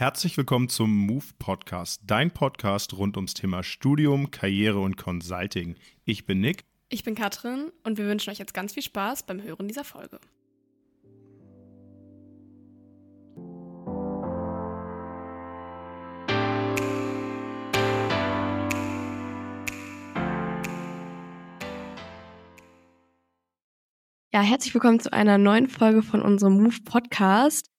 Herzlich willkommen zum Move Podcast, dein Podcast rund ums Thema Studium, Karriere und Consulting. Ich bin Nick. Ich bin Katrin und wir wünschen euch jetzt ganz viel Spaß beim Hören dieser Folge. Ja, herzlich willkommen zu einer neuen Folge von unserem Move Podcast.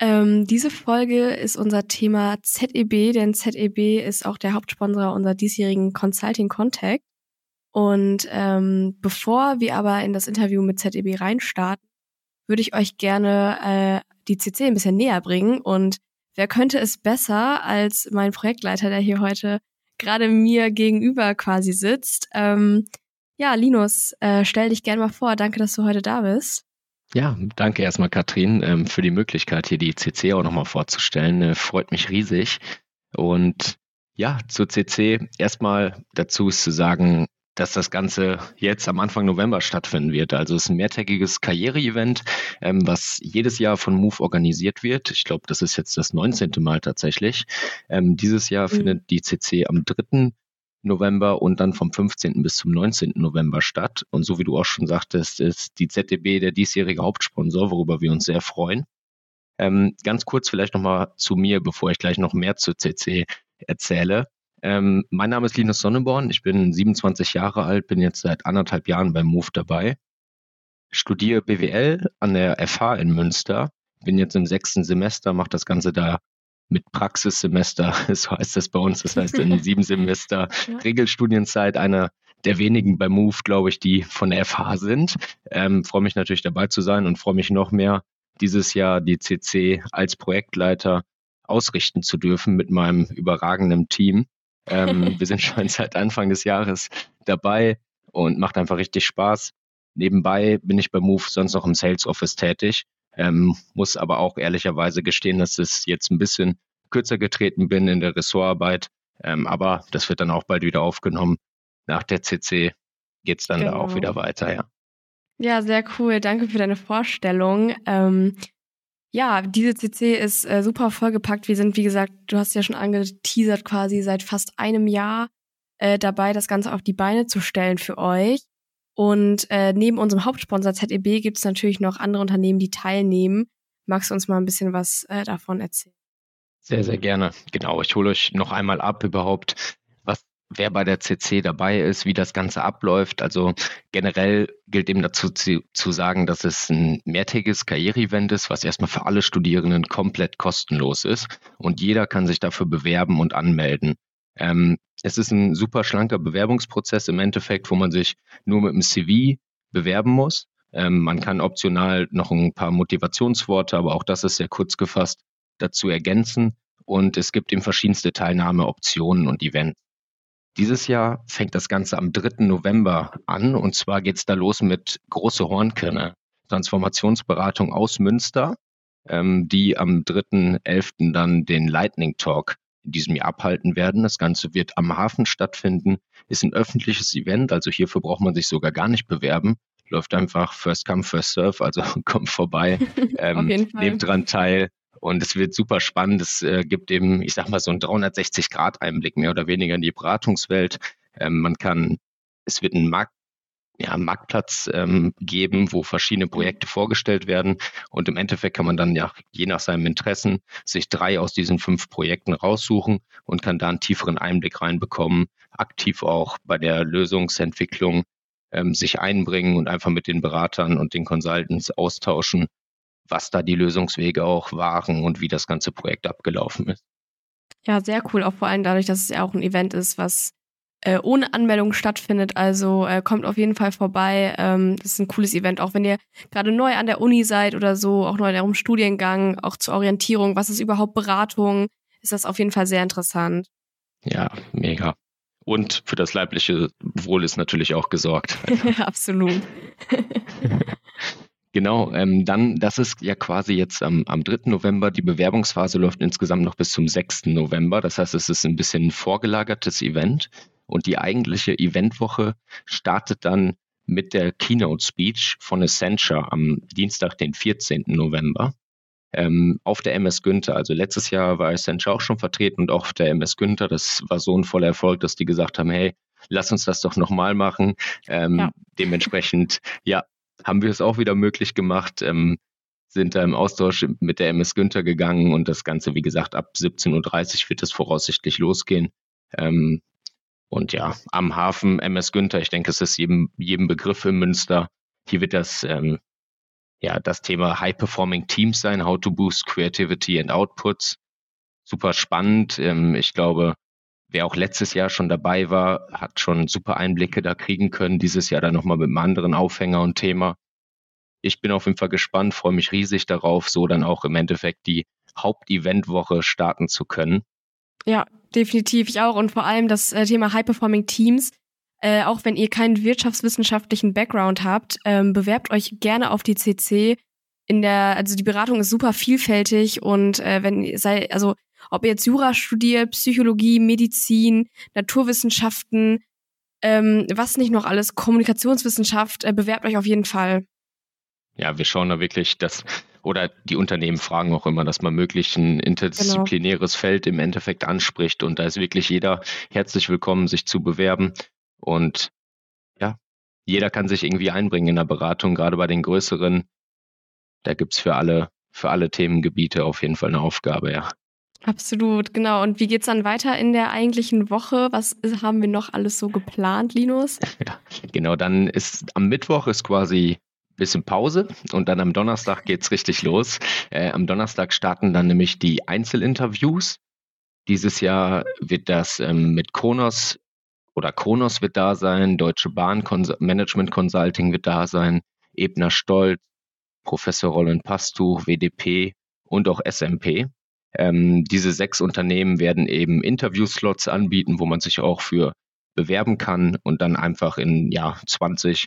Ähm, diese Folge ist unser Thema ZEB, denn ZEB ist auch der Hauptsponsor unserer diesjährigen Consulting Contact. Und ähm, bevor wir aber in das Interview mit ZEB reinstarten, würde ich euch gerne äh, die CC ein bisschen näher bringen. Und wer könnte es besser als mein Projektleiter, der hier heute gerade mir gegenüber quasi sitzt? Ähm, ja, Linus, äh, stell dich gerne mal vor. Danke, dass du heute da bist. Ja, danke erstmal, Katrin, ähm, für die Möglichkeit, hier die CC auch nochmal vorzustellen. Äh, freut mich riesig. Und ja, zur CC erstmal dazu ist zu sagen, dass das Ganze jetzt am Anfang November stattfinden wird. Also es ist ein mehrtägiges Karriere-Event, ähm, was jedes Jahr von Move organisiert wird. Ich glaube, das ist jetzt das 19. Mal tatsächlich. Ähm, dieses Jahr mhm. findet die CC am 3. November und dann vom 15. bis zum 19. November statt. Und so wie du auch schon sagtest, ist die ZDB der diesjährige Hauptsponsor, worüber wir uns sehr freuen. Ähm, ganz kurz vielleicht nochmal zu mir, bevor ich gleich noch mehr zur CC erzähle. Ähm, mein Name ist Linus Sonneborn, ich bin 27 Jahre alt, bin jetzt seit anderthalb Jahren beim MOVE dabei, studiere BWL an der FH in Münster, bin jetzt im sechsten Semester, mache das Ganze da mit Praxissemester, so heißt das bei uns, das heißt in sieben Semester ja. Regelstudienzeit, einer der wenigen bei Move, glaube ich, die von der FH sind. Ähm, freue mich natürlich dabei zu sein und freue mich noch mehr, dieses Jahr die CC als Projektleiter ausrichten zu dürfen mit meinem überragenden Team. Ähm, wir sind schon seit Anfang des Jahres dabei und macht einfach richtig Spaß. Nebenbei bin ich bei Move sonst noch im Sales Office tätig ähm, muss aber auch ehrlicherweise gestehen, dass es jetzt ein bisschen kürzer getreten bin in der Ressortarbeit. Ähm, aber das wird dann auch bald wieder aufgenommen. Nach der CC geht es dann genau. da auch genau. wieder weiter, ja. Ja, sehr cool. Danke für deine Vorstellung. Ähm, ja, diese CC ist äh, super vollgepackt. Wir sind, wie gesagt, du hast ja schon angeteasert, quasi seit fast einem Jahr äh, dabei, das Ganze auf die Beine zu stellen für euch. Und äh, neben unserem Hauptsponsor ZEB gibt es natürlich noch andere Unternehmen, die teilnehmen. Magst du uns mal ein bisschen was äh, davon erzählen? Sehr, sehr gerne. Genau, ich hole euch noch einmal ab überhaupt, was wer bei der CC dabei ist, wie das Ganze abläuft. Also generell gilt eben dazu zu, zu sagen, dass es ein mehrtägiges Karriereevent ist, was erstmal für alle Studierenden komplett kostenlos ist. Und jeder kann sich dafür bewerben und anmelden. Ähm, es ist ein super schlanker Bewerbungsprozess im Endeffekt, wo man sich nur mit dem CV bewerben muss. Ähm, man kann optional noch ein paar Motivationsworte, aber auch das ist sehr kurz gefasst, dazu ergänzen. Und es gibt eben verschiedenste Teilnahmeoptionen und Events. Dieses Jahr fängt das Ganze am 3. November an und zwar geht es da los mit Große Hornkerne, Transformationsberatung aus Münster, ähm, die am 3.11. dann den Lightning Talk in diesem Jahr abhalten werden. Das Ganze wird am Hafen stattfinden, ist ein öffentliches Event, also hierfür braucht man sich sogar gar nicht bewerben. Läuft einfach First Come, First Serve, also kommt vorbei, ähm, nehmt dran teil. Und es wird super spannend. Es äh, gibt eben, ich sag mal, so einen 360-Grad-Einblick mehr oder weniger in die Beratungswelt. Ähm, man kann, es wird ein Markt ja, Marktplatz ähm, geben, wo verschiedene Projekte vorgestellt werden. Und im Endeffekt kann man dann ja je nach seinem Interessen sich drei aus diesen fünf Projekten raussuchen und kann da einen tieferen Einblick reinbekommen, aktiv auch bei der Lösungsentwicklung ähm, sich einbringen und einfach mit den Beratern und den Consultants austauschen, was da die Lösungswege auch waren und wie das ganze Projekt abgelaufen ist. Ja, sehr cool, auch vor allem dadurch, dass es ja auch ein Event ist, was äh, ohne Anmeldung stattfindet. Also äh, kommt auf jeden Fall vorbei. Ähm, das ist ein cooles Event, auch wenn ihr gerade neu an der Uni seid oder so, auch neu in eurem Studiengang, auch zur Orientierung. Was ist überhaupt Beratung? Ist das auf jeden Fall sehr interessant. Ja, mega. Und für das leibliche Wohl ist natürlich auch gesorgt. Absolut. Genau, ähm, dann, das ist ja quasi jetzt am, am 3. November. Die Bewerbungsphase läuft insgesamt noch bis zum 6. November. Das heißt, es ist ein bisschen ein vorgelagertes Event. Und die eigentliche Eventwoche startet dann mit der Keynote Speech von Accenture am Dienstag, den 14. November. ähm, auf der MS Günther. Also letztes Jahr war Accenture auch schon vertreten und auch auf der MS Günther. Das war so ein voller Erfolg, dass die gesagt haben, hey, lass uns das doch nochmal machen. Ähm, ja. Dementsprechend, ja, haben wir es auch wieder möglich gemacht. Ähm, sind da im Austausch mit der MS Günther gegangen und das Ganze, wie gesagt, ab 17.30 Uhr wird es voraussichtlich losgehen. Ähm, und ja, am Hafen MS Günther, ich denke, es ist jedem, jedem Begriff in Münster. Hier wird das, ähm, ja, das Thema High Performing Teams sein, How to Boost Creativity and Outputs. Super spannend. Ähm, ich glaube, wer auch letztes Jahr schon dabei war, hat schon super Einblicke da kriegen können. Dieses Jahr dann nochmal mit einem anderen Aufhänger und Thema. Ich bin auf jeden Fall gespannt, freue mich riesig darauf, so dann auch im Endeffekt die Haupteventwoche starten zu können. Ja, definitiv. Ich auch. Und vor allem das äh, Thema High-Performing Teams. Äh, auch wenn ihr keinen wirtschaftswissenschaftlichen Background habt, ähm, bewerbt euch gerne auf die CC. In der, also die Beratung ist super vielfältig und äh, wenn sei, also ob ihr jetzt Jura studiert, Psychologie, Medizin, Naturwissenschaften, ähm, was nicht noch alles, Kommunikationswissenschaft, äh, bewerbt euch auf jeden Fall. Ja, wir schauen da wirklich, dass oder die Unternehmen fragen auch immer, dass man möglichst ein interdisziplinäres genau. Feld im Endeffekt anspricht. Und da ist wirklich jeder herzlich willkommen, sich zu bewerben. Und ja, jeder kann sich irgendwie einbringen in der Beratung, gerade bei den größeren. Da gibt's für alle, für alle Themengebiete auf jeden Fall eine Aufgabe, ja. Absolut, genau. Und wie geht's dann weiter in der eigentlichen Woche? Was haben wir noch alles so geplant, Linus? Ja, genau, dann ist am Mittwoch ist quasi bisschen Pause und dann am Donnerstag geht's richtig los. Äh, am Donnerstag starten dann nämlich die Einzelinterviews. Dieses Jahr wird das ähm, mit Kronos oder Kronos wird da sein, Deutsche Bahn Cons Management Consulting wird da sein, Ebner Stolz, Professor Roland Pastuch, WDP und auch SMP. Ähm, diese sechs Unternehmen werden eben Interviewslots anbieten, wo man sich auch für bewerben kann und dann einfach in ja 20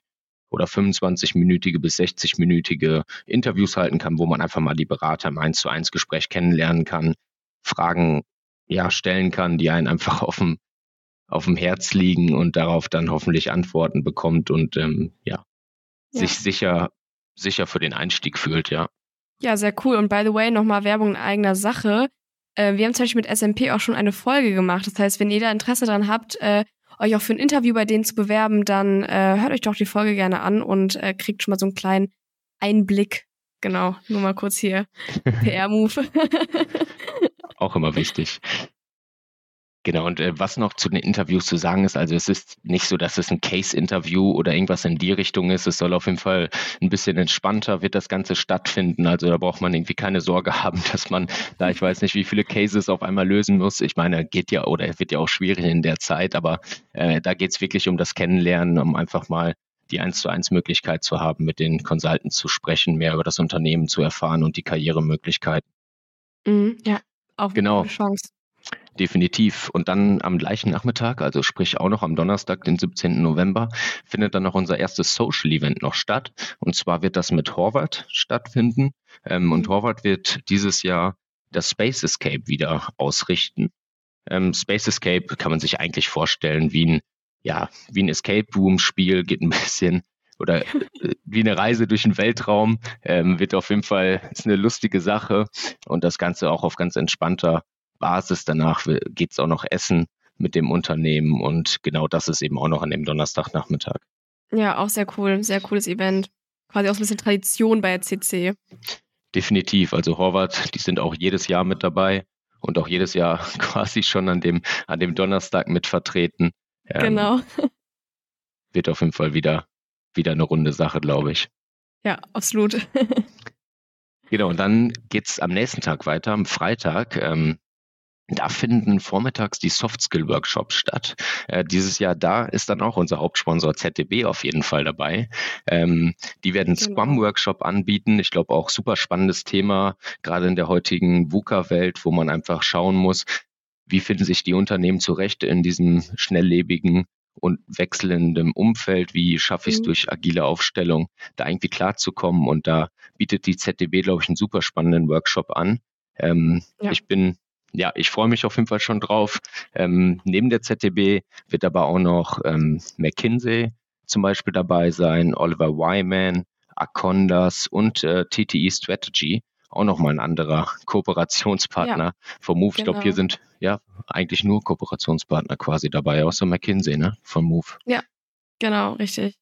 oder 25-minütige bis 60-minütige Interviews halten kann, wo man einfach mal die Berater im 1 zu 1 Gespräch kennenlernen kann, Fragen ja stellen kann, die einen einfach auf dem, auf dem Herz liegen und darauf dann hoffentlich Antworten bekommt und ähm, ja, ja, sich sicher, sicher für den Einstieg fühlt, ja. Ja, sehr cool. Und by the way, nochmal Werbung in eigener Sache. Äh, wir haben zum Beispiel mit SMP auch schon eine Folge gemacht. Das heißt, wenn ihr da Interesse dran habt, äh, euch auch für ein Interview bei denen zu bewerben, dann äh, hört euch doch die Folge gerne an und äh, kriegt schon mal so einen kleinen Einblick. Genau, nur mal kurz hier PR-Move. auch immer wichtig. Genau, und äh, was noch zu den Interviews zu sagen ist, also es ist nicht so, dass es ein Case-Interview oder irgendwas in die Richtung ist. Es soll auf jeden Fall ein bisschen entspannter wird das Ganze stattfinden. Also da braucht man irgendwie keine Sorge haben, dass man da, ich weiß nicht, wie viele Cases auf einmal lösen muss. Ich meine, geht ja oder wird ja auch schwierig in der Zeit, aber äh, da geht es wirklich um das Kennenlernen, um einfach mal die eins zu eins Möglichkeit zu haben, mit den Consultants zu sprechen, mehr über das Unternehmen zu erfahren und die Karrieremöglichkeiten. Mhm, ja, auch genau. eine Chance. Definitiv. Und dann am gleichen Nachmittag, also sprich auch noch am Donnerstag, den 17. November, findet dann noch unser erstes Social Event noch statt. Und zwar wird das mit Horvath stattfinden. Ähm, und mhm. Horvath wird dieses Jahr das Space Escape wieder ausrichten. Ähm, Space Escape kann man sich eigentlich vorstellen wie ein, ja, wie ein Escape Room Spiel, geht ein bisschen oder äh, wie eine Reise durch den Weltraum, ähm, wird auf jeden Fall, ist eine lustige Sache und das Ganze auch auf ganz entspannter Basis. Danach geht es auch noch essen mit dem Unternehmen und genau das ist eben auch noch an dem Donnerstagnachmittag. Ja, auch sehr cool, sehr cooles Event. Quasi auch so ein bisschen Tradition bei der CC. Definitiv. Also Horvath, die sind auch jedes Jahr mit dabei und auch jedes Jahr quasi schon an dem, an dem Donnerstag mit vertreten. Ähm, genau. Wird auf jeden Fall wieder, wieder eine runde Sache, glaube ich. Ja, absolut. genau, und dann geht es am nächsten Tag weiter, am Freitag. Ähm, da finden vormittags die Soft Skill Workshops statt. Äh, dieses Jahr da ist dann auch unser Hauptsponsor ZDB auf jeden Fall dabei. Ähm, die werden genau. Scrum Workshop anbieten. Ich glaube auch super spannendes Thema, gerade in der heutigen VUCA-Welt, wo man einfach schauen muss, wie finden sich die Unternehmen zurecht in diesem schnelllebigen und wechselndem Umfeld, wie schaffe ich es mhm. durch agile Aufstellung, da irgendwie klarzukommen. Und da bietet die ZDB, glaube ich, einen super spannenden Workshop an. Ähm, ja. Ich bin ja, ich freue mich auf jeden Fall schon drauf. Ähm, neben der ZDB wird aber auch noch ähm, McKinsey zum Beispiel dabei sein, Oliver Wyman, Acondas und äh, TTE Strategy. auch nochmal ein anderer Kooperationspartner ja, vom Move. Genau. Ich glaube, hier sind ja eigentlich nur Kooperationspartner quasi dabei, außer McKinsey, ne? Von Move. Ja, genau, richtig.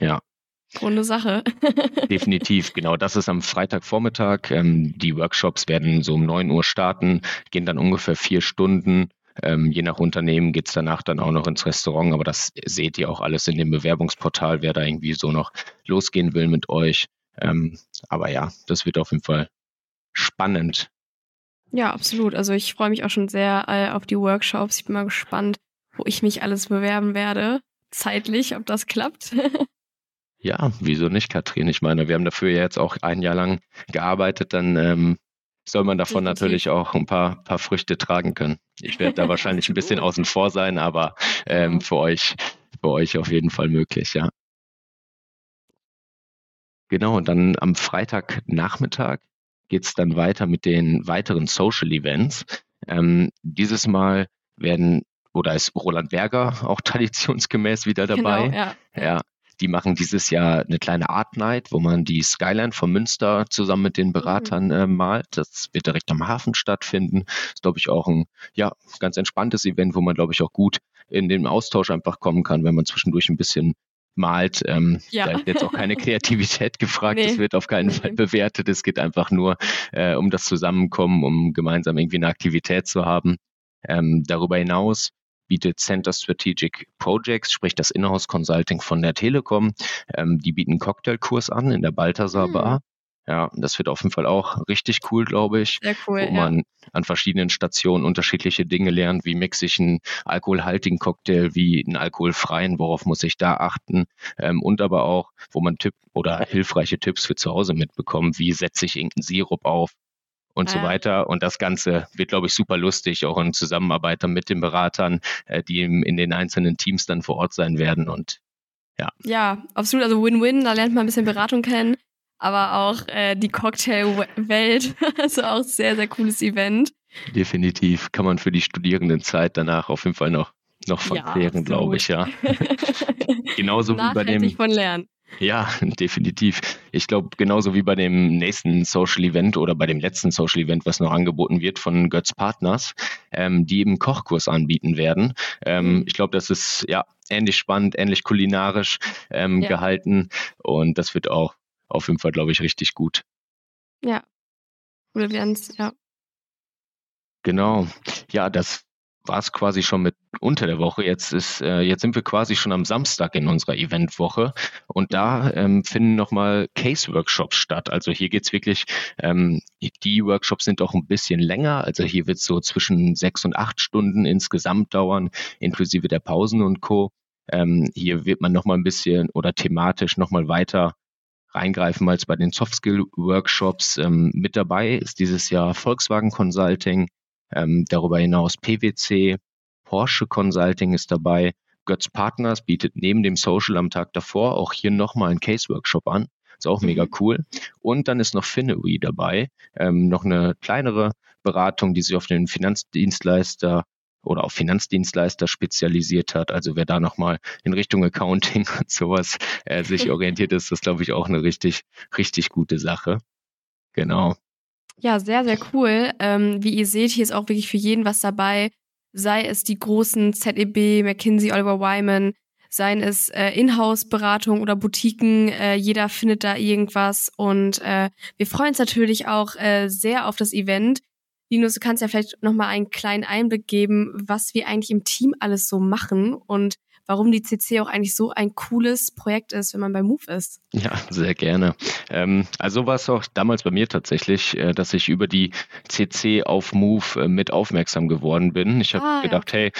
Ja. Runde Sache. Definitiv, genau. Das ist am Freitagvormittag. Ähm, die Workshops werden so um 9 Uhr starten, gehen dann ungefähr vier Stunden. Ähm, je nach Unternehmen geht es danach dann auch noch ins Restaurant, aber das seht ihr auch alles in dem Bewerbungsportal, wer da irgendwie so noch losgehen will mit euch. Ähm, aber ja, das wird auf jeden Fall spannend. Ja, absolut. Also ich freue mich auch schon sehr äh, auf die Workshops. Ich bin mal gespannt, wo ich mich alles bewerben werde. Zeitlich, ob das klappt. ja, wieso nicht, Katrin? Ich meine, wir haben dafür ja jetzt auch ein Jahr lang gearbeitet, dann ähm, soll man davon natürlich auch ein paar, paar Früchte tragen können. Ich werde da wahrscheinlich ein bisschen außen vor sein, aber ähm, für euch, für euch auf jeden Fall möglich, ja. Genau, und dann am Freitagnachmittag geht es dann weiter mit den weiteren Social Events. Ähm, dieses Mal werden oder ist Roland Berger auch traditionsgemäß wieder dabei. Genau, ja. ja. Die machen dieses Jahr eine kleine Art Night, wo man die Skyline von Münster zusammen mit den mhm. Beratern äh, malt. Das wird direkt am Hafen stattfinden. Ist, glaube ich, auch ein ja, ganz entspanntes Event, wo man, glaube ich, auch gut in den Austausch einfach kommen kann, wenn man zwischendurch ein bisschen malt. Ähm, ja. Da ist jetzt auch keine Kreativität gefragt, nee. das wird auf keinen Fall bewertet. Es geht einfach nur äh, um das Zusammenkommen, um gemeinsam irgendwie eine Aktivität zu haben. Ähm, darüber hinaus bietet Center Strategic Projects, sprich das Inhouse Consulting von der Telekom. Ähm, die bieten einen Cocktailkurs an in der Balthasar mhm. Bar. Ja, das wird auf jeden Fall auch richtig cool, glaube ich. Sehr cool. Wo man an verschiedenen Stationen unterschiedliche Dinge lernt. Wie mixe ich einen alkoholhaltigen Cocktail, wie einen alkoholfreien, worauf muss ich da achten? Ähm, und aber auch, wo man Tipp oder hilfreiche Tipps für zu Hause mitbekommt. Wie setze ich irgendeinen Sirup auf? Und ja. so weiter. Und das Ganze wird, glaube ich, super lustig, auch in Zusammenarbeit mit den Beratern, äh, die in den einzelnen Teams dann vor Ort sein werden. Und ja. Ja, absolut. Also Win-Win, da lernt man ein bisschen Beratung kennen, aber auch äh, die Cocktailwelt. also auch sehr, sehr cooles Event. Definitiv. Kann man für die Studierendenzeit danach auf jeden Fall noch, noch verklären, ja, glaube ich, ja. Genauso wie bei dem. von lernen. Ja, definitiv. Ich glaube, genauso wie bei dem nächsten Social Event oder bei dem letzten Social Event, was noch angeboten wird von Götz Partners, ähm, die eben Kochkurs anbieten werden. Ähm, mhm. ich glaube, das ist ja ähnlich spannend, ähnlich kulinarisch ähm, ja. gehalten und das wird auch auf jeden Fall, glaube ich, richtig gut. Ja, wir werden es, ja. Genau. Ja, das war es quasi schon mit unter der Woche. Jetzt ist, äh, jetzt sind wir quasi schon am Samstag in unserer Eventwoche und da ähm, finden nochmal Case-Workshops statt. Also hier geht's wirklich, ähm, die Workshops sind auch ein bisschen länger. Also hier wird so zwischen sechs und acht Stunden insgesamt dauern, inklusive der Pausen und Co. Ähm, hier wird man nochmal ein bisschen oder thematisch nochmal weiter reingreifen als bei den Soft-Skill-Workshops. Ähm, mit dabei ist dieses Jahr Volkswagen Consulting, ähm, darüber hinaus PwC, Porsche Consulting ist dabei. Götz Partners bietet neben dem Social am Tag davor auch hier nochmal einen Case-Workshop an. Ist auch mega mhm. cool. Und dann ist noch Finery dabei, ähm, noch eine kleinere Beratung, die sich auf den Finanzdienstleister oder auf Finanzdienstleister spezialisiert hat. Also wer da nochmal in Richtung Accounting und sowas äh, sich orientiert ist, das glaube ich auch eine richtig, richtig gute Sache. Genau. Ja, sehr, sehr cool. Ähm, wie ihr seht, hier ist auch wirklich für jeden was dabei. Sei es die großen ZEB, McKinsey, Oliver Wyman, seien es äh, Inhouse-Beratung oder Boutiquen. Äh, jeder findet da irgendwas. Und äh, wir freuen uns natürlich auch äh, sehr auf das Event. Linus, du kannst ja vielleicht nochmal einen kleinen Einblick geben, was wir eigentlich im Team alles so machen und warum die CC auch eigentlich so ein cooles Projekt ist, wenn man bei Move ist. Ja, sehr gerne. Ähm, also war es auch damals bei mir tatsächlich, äh, dass ich über die CC auf Move äh, mit aufmerksam geworden bin. Ich habe ah, gedacht, ja, hey,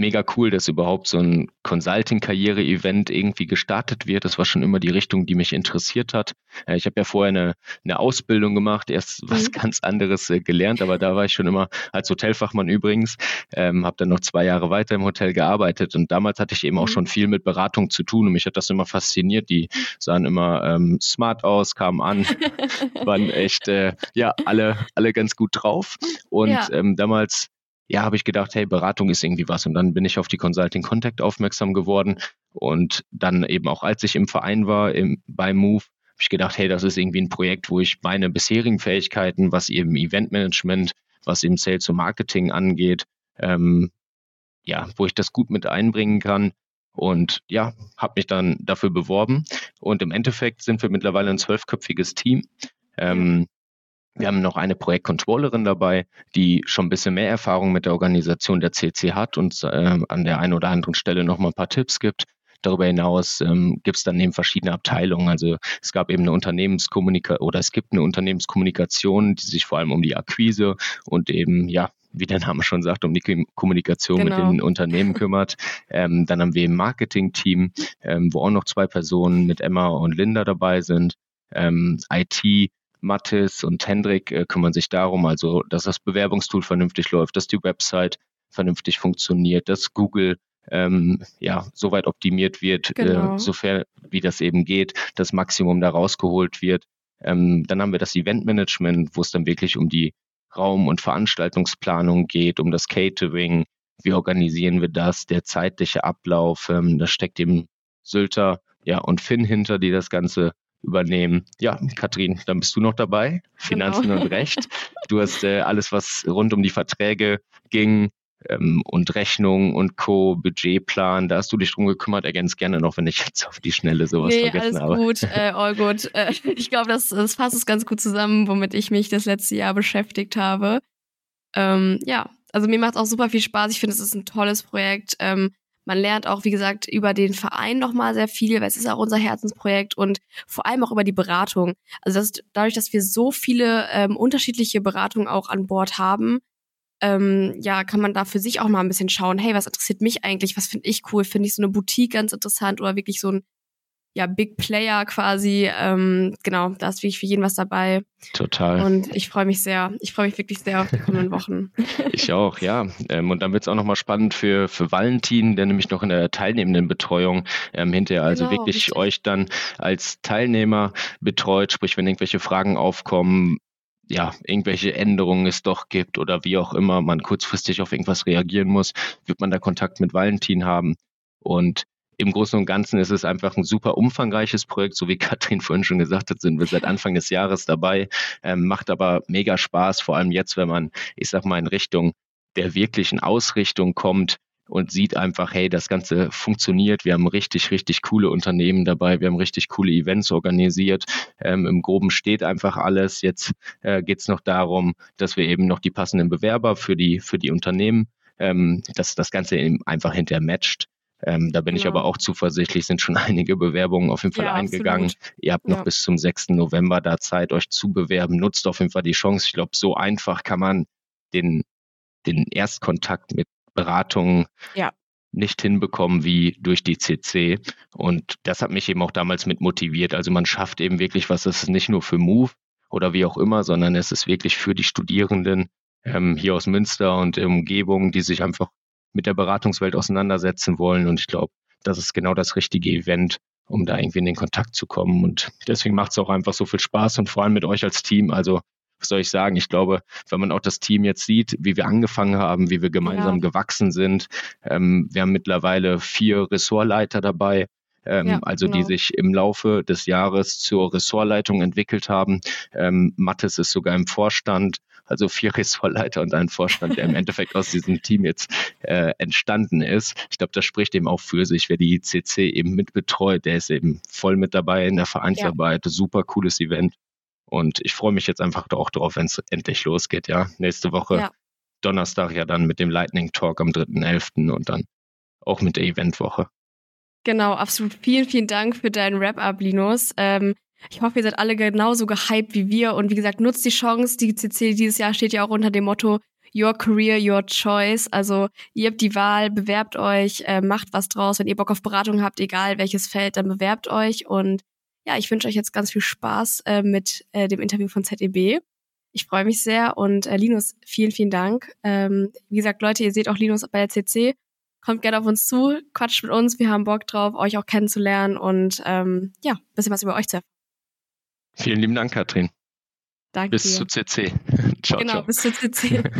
mega cool, dass überhaupt so ein Consulting-Karriere-Event irgendwie gestartet wird. Das war schon immer die Richtung, die mich interessiert hat. Äh, ich habe ja vorher eine, eine Ausbildung gemacht, erst was mhm. ganz anderes äh, gelernt, aber da war ich schon immer als Hotelfachmann übrigens, ähm, habe dann noch zwei Jahre weiter im Hotel gearbeitet und damals hatte ich eben auch mhm. schon viel mit Beratung zu tun und mich hat das immer fasziniert. Die sahen immer ähm, smart aus, kamen an, waren echt äh, ja alle alle ganz gut drauf und ja. ähm, damals ja, habe ich gedacht, hey, Beratung ist irgendwie was. Und dann bin ich auf die Consulting Contact aufmerksam geworden. Und dann eben auch, als ich im Verein war, im, bei Move, ich gedacht, hey, das ist irgendwie ein Projekt, wo ich meine bisherigen Fähigkeiten, was eben Eventmanagement, was eben Sales und Marketing angeht, ähm, ja, wo ich das gut mit einbringen kann. Und ja, habe mich dann dafür beworben. Und im Endeffekt sind wir mittlerweile ein zwölfköpfiges Team. Ähm, wir haben noch eine Projektcontrollerin dabei, die schon ein bisschen mehr Erfahrung mit der Organisation der CC hat und äh, an der einen oder anderen Stelle noch mal ein paar Tipps gibt. Darüber hinaus ähm, gibt es dann eben verschiedene Abteilungen. Also es gab eben eine Unternehmenskommunikation oder es gibt eine Unternehmenskommunikation, die sich vor allem um die Akquise und eben ja wie der Name schon sagt, um die Kommunikation genau. mit den Unternehmen kümmert. Ähm, dann haben wir ein Marketing-Team, ähm, wo auch noch zwei Personen mit Emma und Linda dabei sind. Ähm, IT, Mathis und Hendrik äh, kümmern sich darum, also dass das Bewerbungstool vernünftig läuft, dass die Website vernünftig funktioniert, dass Google ähm, ja, soweit optimiert wird, äh, genau. äh, sofern wie das eben geht, das Maximum da rausgeholt wird. Ähm, dann haben wir das Eventmanagement, wo es dann wirklich um die Raum- und Veranstaltungsplanung geht, um das Catering, wie organisieren wir das, der zeitliche Ablauf, ähm, da steckt eben Sylter ja, und Finn hinter, die das Ganze übernehmen. Ja, Katrin, dann bist du noch dabei. Finanzen genau. und Recht. Du hast äh, alles, was rund um die Verträge ging, ähm, und Rechnung und Co., Budgetplan, da hast du dich drum gekümmert. Ergänzt gerne noch, wenn ich jetzt auf die Schnelle sowas nee, vergessen alles habe. gut, äh, all gut. Äh, ich glaube, das, das fasst es ganz gut zusammen, womit ich mich das letzte Jahr beschäftigt habe. Ähm, ja, also mir macht es auch super viel Spaß. Ich finde, es ist ein tolles Projekt. Ähm, man lernt auch, wie gesagt, über den Verein nochmal sehr viel, weil es ist auch unser Herzensprojekt und vor allem auch über die Beratung. Also das, dadurch, dass wir so viele ähm, unterschiedliche Beratungen auch an Bord haben, ähm, ja, kann man da für sich auch mal ein bisschen schauen, hey, was interessiert mich eigentlich, was finde ich cool, finde ich so eine Boutique ganz interessant oder wirklich so ein ja, Big Player quasi. Ähm, genau, da ist wirklich für jeden was dabei. Total. Und ich freue mich sehr. Ich freue mich wirklich sehr auf die kommenden Wochen. ich auch, ja. Ähm, und dann wird es auch nochmal spannend für, für Valentin, der nämlich noch in der teilnehmenden Betreuung ähm, hinterher also genau, wirklich richtig. euch dann als Teilnehmer betreut, sprich, wenn irgendwelche Fragen aufkommen, ja, irgendwelche Änderungen es doch gibt oder wie auch immer man kurzfristig auf irgendwas reagieren muss, wird man da Kontakt mit Valentin haben. Und im Großen und Ganzen ist es einfach ein super umfangreiches Projekt, so wie Katrin vorhin schon gesagt hat, sind wir seit Anfang des Jahres dabei, ähm, macht aber mega Spaß, vor allem jetzt, wenn man, ich sag mal, in Richtung der wirklichen Ausrichtung kommt, und sieht einfach, hey, das Ganze funktioniert. Wir haben richtig, richtig coole Unternehmen dabei. Wir haben richtig coole Events organisiert. Ähm, Im Groben steht einfach alles. Jetzt äh, geht es noch darum, dass wir eben noch die passenden Bewerber für die, für die Unternehmen, ähm, dass das Ganze eben einfach hinterher matcht. Ähm, da bin genau. ich aber auch zuversichtlich, sind schon einige Bewerbungen auf jeden Fall ja, eingegangen. Absolut. Ihr habt noch ja. bis zum 6. November da Zeit, euch zu bewerben. Nutzt auf jeden Fall die Chance. Ich glaube, so einfach kann man den, den Erstkontakt mit Beratungen ja. nicht hinbekommen wie durch die CC. Und das hat mich eben auch damals mit motiviert. Also man schafft eben wirklich was, das ist nicht nur für Move oder wie auch immer, sondern es ist wirklich für die Studierenden ähm, hier aus Münster und der Umgebung, die sich einfach mit der Beratungswelt auseinandersetzen wollen. Und ich glaube, das ist genau das richtige Event, um da irgendwie in den Kontakt zu kommen. Und deswegen macht es auch einfach so viel Spaß und vor allem mit euch als Team. Also was soll ich sagen? Ich glaube, wenn man auch das Team jetzt sieht, wie wir angefangen haben, wie wir gemeinsam ja. gewachsen sind, ähm, wir haben mittlerweile vier Ressortleiter dabei. Ähm, ja, also genau. die sich im Laufe des Jahres zur Ressortleitung entwickelt haben. Ähm, Mattes ist sogar im Vorstand, also vier Ressortleiter und ein Vorstand, der im Endeffekt aus diesem Team jetzt äh, entstanden ist. Ich glaube, das spricht eben auch für sich, wer die CC eben mitbetreut, der ist eben voll mit dabei in der Vereinsarbeit. Ja. Super cooles Event. Und ich freue mich jetzt einfach auch drauf, wenn es endlich losgeht, ja. Nächste Woche, ja. Donnerstag ja dann mit dem Lightning Talk am 3.11. und dann auch mit der Eventwoche. Genau, absolut. Vielen, vielen Dank für deinen Wrap-up, Linus. Ähm, ich hoffe, ihr seid alle genauso gehypt wie wir. Und wie gesagt, nutzt die Chance. Die CC dieses Jahr steht ja auch unter dem Motto Your Career, Your Choice. Also ihr habt die Wahl, bewerbt euch, äh, macht was draus. Wenn ihr Bock auf Beratung habt, egal welches Feld, dann bewerbt euch. Und ja, ich wünsche euch jetzt ganz viel Spaß äh, mit äh, dem Interview von ZEB. Ich freue mich sehr und äh, Linus, vielen, vielen Dank. Ähm, wie gesagt, Leute, ihr seht auch Linus bei der CC. Kommt gerne auf uns zu, quatscht mit uns. Wir haben Bock drauf, euch auch kennenzulernen und ähm, ja, bisschen was über euch zu erfahren. Vielen lieben Dank, Katrin. Danke. Bis dir. zu CC. ciao, genau, ciao. bis zu CC.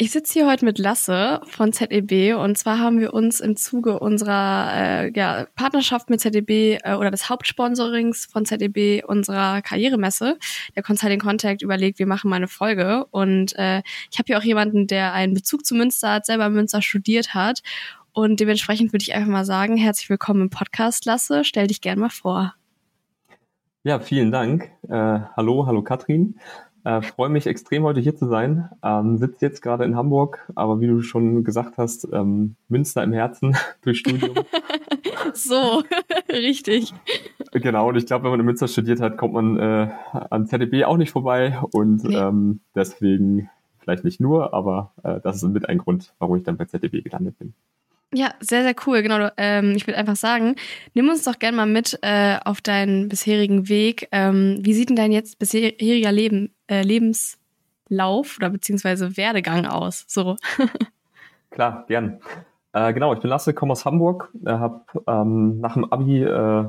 Ich sitze hier heute mit Lasse von ZEB und zwar haben wir uns im Zuge unserer äh, ja, Partnerschaft mit ZEB äh, oder des Hauptsponsorings von ZEB unserer Karrieremesse, der Consulting Contact, überlegt, wir machen mal eine Folge und äh, ich habe hier auch jemanden, der einen Bezug zu Münster hat, selber Münster studiert hat und dementsprechend würde ich einfach mal sagen, herzlich willkommen im Podcast, Lasse, stell dich gern mal vor. Ja, vielen Dank. Äh, hallo, hallo Katrin. Äh, Freue mich extrem, heute hier zu sein. Ähm, sitze jetzt gerade in Hamburg, aber wie du schon gesagt hast, ähm, Münster im Herzen durch Studium. so, richtig. Genau, und ich glaube, wenn man in Münster studiert hat, kommt man äh, an ZDB auch nicht vorbei. Und nee. ähm, deswegen, vielleicht nicht nur, aber äh, das ist mit ein Grund, warum ich dann bei ZDB gelandet bin. Ja, sehr, sehr cool. Genau, ähm, ich würde einfach sagen, nimm uns doch gerne mal mit äh, auf deinen bisherigen Weg. Ähm, wie sieht denn dein jetzt bisheriger Leben, äh, Lebenslauf oder beziehungsweise Werdegang aus? So. Klar, gern. Äh, genau, ich bin Lasse, komme aus Hamburg, äh, habe ähm, nach dem Abi äh,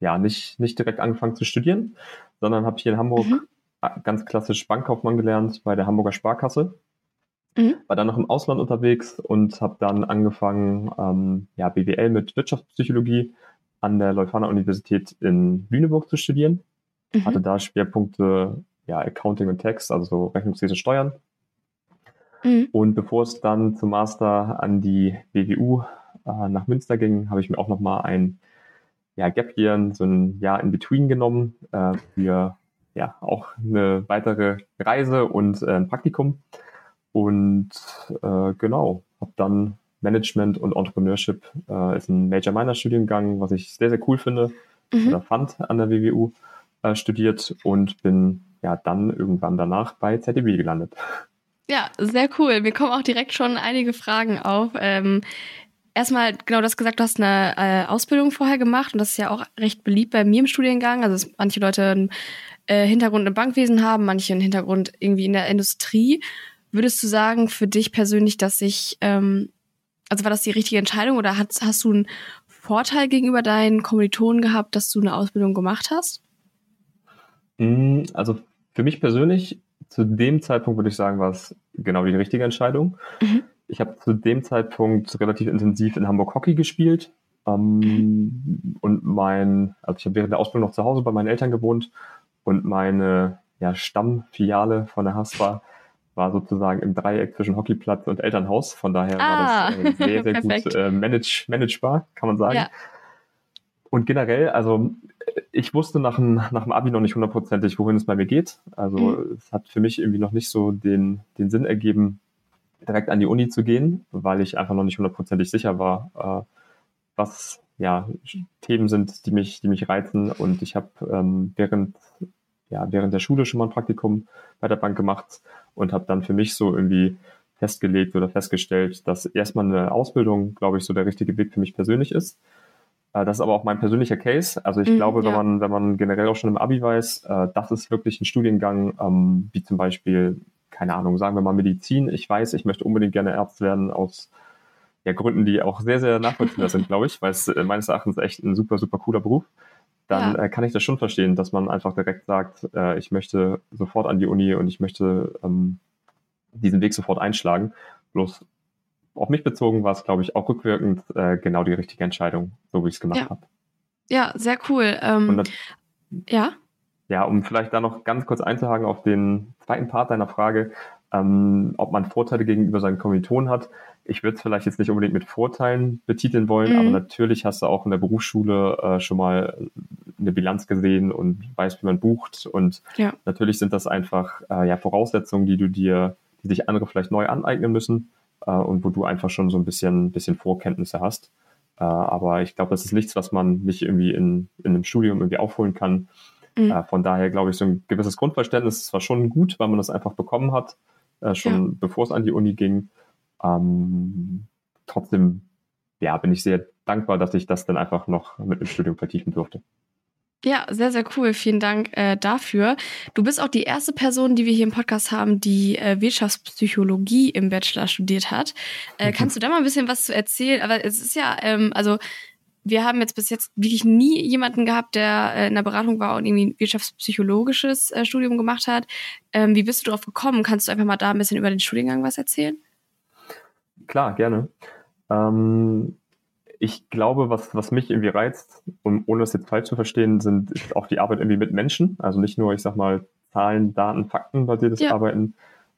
ja nicht, nicht direkt angefangen zu studieren, sondern habe hier in Hamburg mhm. ganz klassisch Bankkaufmann gelernt bei der Hamburger Sparkasse Mhm. War dann noch im Ausland unterwegs und habe dann angefangen, ähm, ja, BWL mit Wirtschaftspsychologie an der Leuphana Universität in Lüneburg zu studieren. Mhm. Hatte da Schwerpunkte ja, Accounting und Tax, also so Rechnungswesen Steuern. Mhm. Und bevor es dann zum Master an die BWU äh, nach Münster ging, habe ich mir auch nochmal ein ja, Gap Year, so ein Jahr in Between genommen, äh, für ja auch eine weitere Reise und äh, ein Praktikum. Und äh, genau, habe dann Management und Entrepreneurship äh, ist ein Major-Minor-Studiengang, was ich sehr, sehr cool finde mhm. oder fand an der WWU äh, studiert und bin ja dann irgendwann danach bei ZDB gelandet. Ja, sehr cool. Mir kommen auch direkt schon einige Fragen auf. Ähm, erstmal, genau, du hast gesagt, du hast eine äh, Ausbildung vorher gemacht und das ist ja auch recht beliebt bei mir im Studiengang. Also, dass manche Leute einen äh, Hintergrund im Bankwesen haben, manche einen Hintergrund irgendwie in der Industrie. Würdest du sagen, für dich persönlich, dass ich, ähm, also war das die richtige Entscheidung oder hast, hast du einen Vorteil gegenüber deinen Kommilitonen gehabt, dass du eine Ausbildung gemacht hast? Mm, also für mich persönlich, zu dem Zeitpunkt würde ich sagen, war es genau die richtige Entscheidung. Mhm. Ich habe zu dem Zeitpunkt relativ intensiv in Hamburg Hockey gespielt. Ähm, mhm. Und mein, also ich habe während der Ausbildung noch zu Hause bei meinen Eltern gewohnt und meine ja, Stammfiliale von der Haspa war sozusagen im Dreieck zwischen Hockeyplatz und Elternhaus. Von daher ah, war das äh, sehr, sehr gut äh, manage, managebar, kann man sagen. Ja. Und generell, also ich wusste nach dem, nach dem Abi noch nicht hundertprozentig, wohin es bei mir geht. Also mhm. es hat für mich irgendwie noch nicht so den, den Sinn ergeben, direkt an die Uni zu gehen, weil ich einfach noch nicht hundertprozentig sicher war, äh, was ja Themen sind, die mich, die mich reizen. Und ich habe ähm, während ja, während der Schule schon mal ein Praktikum bei der Bank gemacht und habe dann für mich so irgendwie festgelegt oder festgestellt, dass erstmal eine Ausbildung, glaube ich, so der richtige Weg für mich persönlich ist. Äh, das ist aber auch mein persönlicher Case. Also ich mm, glaube, wenn man, wenn man generell auch schon im Abi weiß, äh, das ist wirklich ein Studiengang, ähm, wie zum Beispiel, keine Ahnung, sagen wir mal Medizin. Ich weiß, ich möchte unbedingt gerne Arzt werden aus ja, Gründen, die auch sehr, sehr nachvollziehbar sind, glaube ich, weil es äh, meines Erachtens echt ein super, super cooler Beruf dann ja. äh, kann ich das schon verstehen, dass man einfach direkt sagt, äh, ich möchte sofort an die Uni und ich möchte ähm, diesen Weg sofort einschlagen. Bloß auf mich bezogen war es, glaube ich, auch rückwirkend äh, genau die richtige Entscheidung, so wie ich es gemacht ja. habe. Ja, sehr cool. Ähm, das, ja. Ja, um vielleicht da noch ganz kurz einzuhaken auf den zweiten Part deiner Frage, ähm, ob man Vorteile gegenüber seinen Kommilitonen hat ich würde es vielleicht jetzt nicht unbedingt mit Vorteilen betiteln wollen, mhm. aber natürlich hast du auch in der Berufsschule äh, schon mal eine Bilanz gesehen und weißt, wie man bucht. Und ja. natürlich sind das einfach äh, ja, Voraussetzungen, die du dir, die sich andere vielleicht neu aneignen müssen äh, und wo du einfach schon so ein bisschen, bisschen Vorkenntnisse hast. Äh, aber ich glaube, das ist nichts, was man nicht irgendwie in, in einem Studium irgendwie aufholen kann. Mhm. Äh, von daher glaube ich, so ein gewisses Grundverständnis war schon gut, weil man das einfach bekommen hat, äh, schon ja. bevor es an die Uni ging. Ähm, trotzdem, ja, bin ich sehr dankbar, dass ich das dann einfach noch mit dem Studium vertiefen durfte. Ja, sehr, sehr cool. Vielen Dank äh, dafür. Du bist auch die erste Person, die wir hier im Podcast haben, die äh, Wirtschaftspsychologie im Bachelor studiert hat. Äh, kannst du da mal ein bisschen was zu erzählen? Aber es ist ja, ähm, also wir haben jetzt bis jetzt wirklich nie jemanden gehabt, der äh, in der Beratung war und irgendwie ein wirtschaftspsychologisches äh, Studium gemacht hat. Ähm, wie bist du darauf gekommen? Kannst du einfach mal da ein bisschen über den Studiengang was erzählen? Klar, gerne. Ähm, ich glaube, was, was mich irgendwie reizt, um, ohne das jetzt falsch zu verstehen, sind ist auch die Arbeit irgendwie mit Menschen. Also nicht nur, ich sag mal, Zahlen, Daten, Fakten basiertes ja. Arbeiten,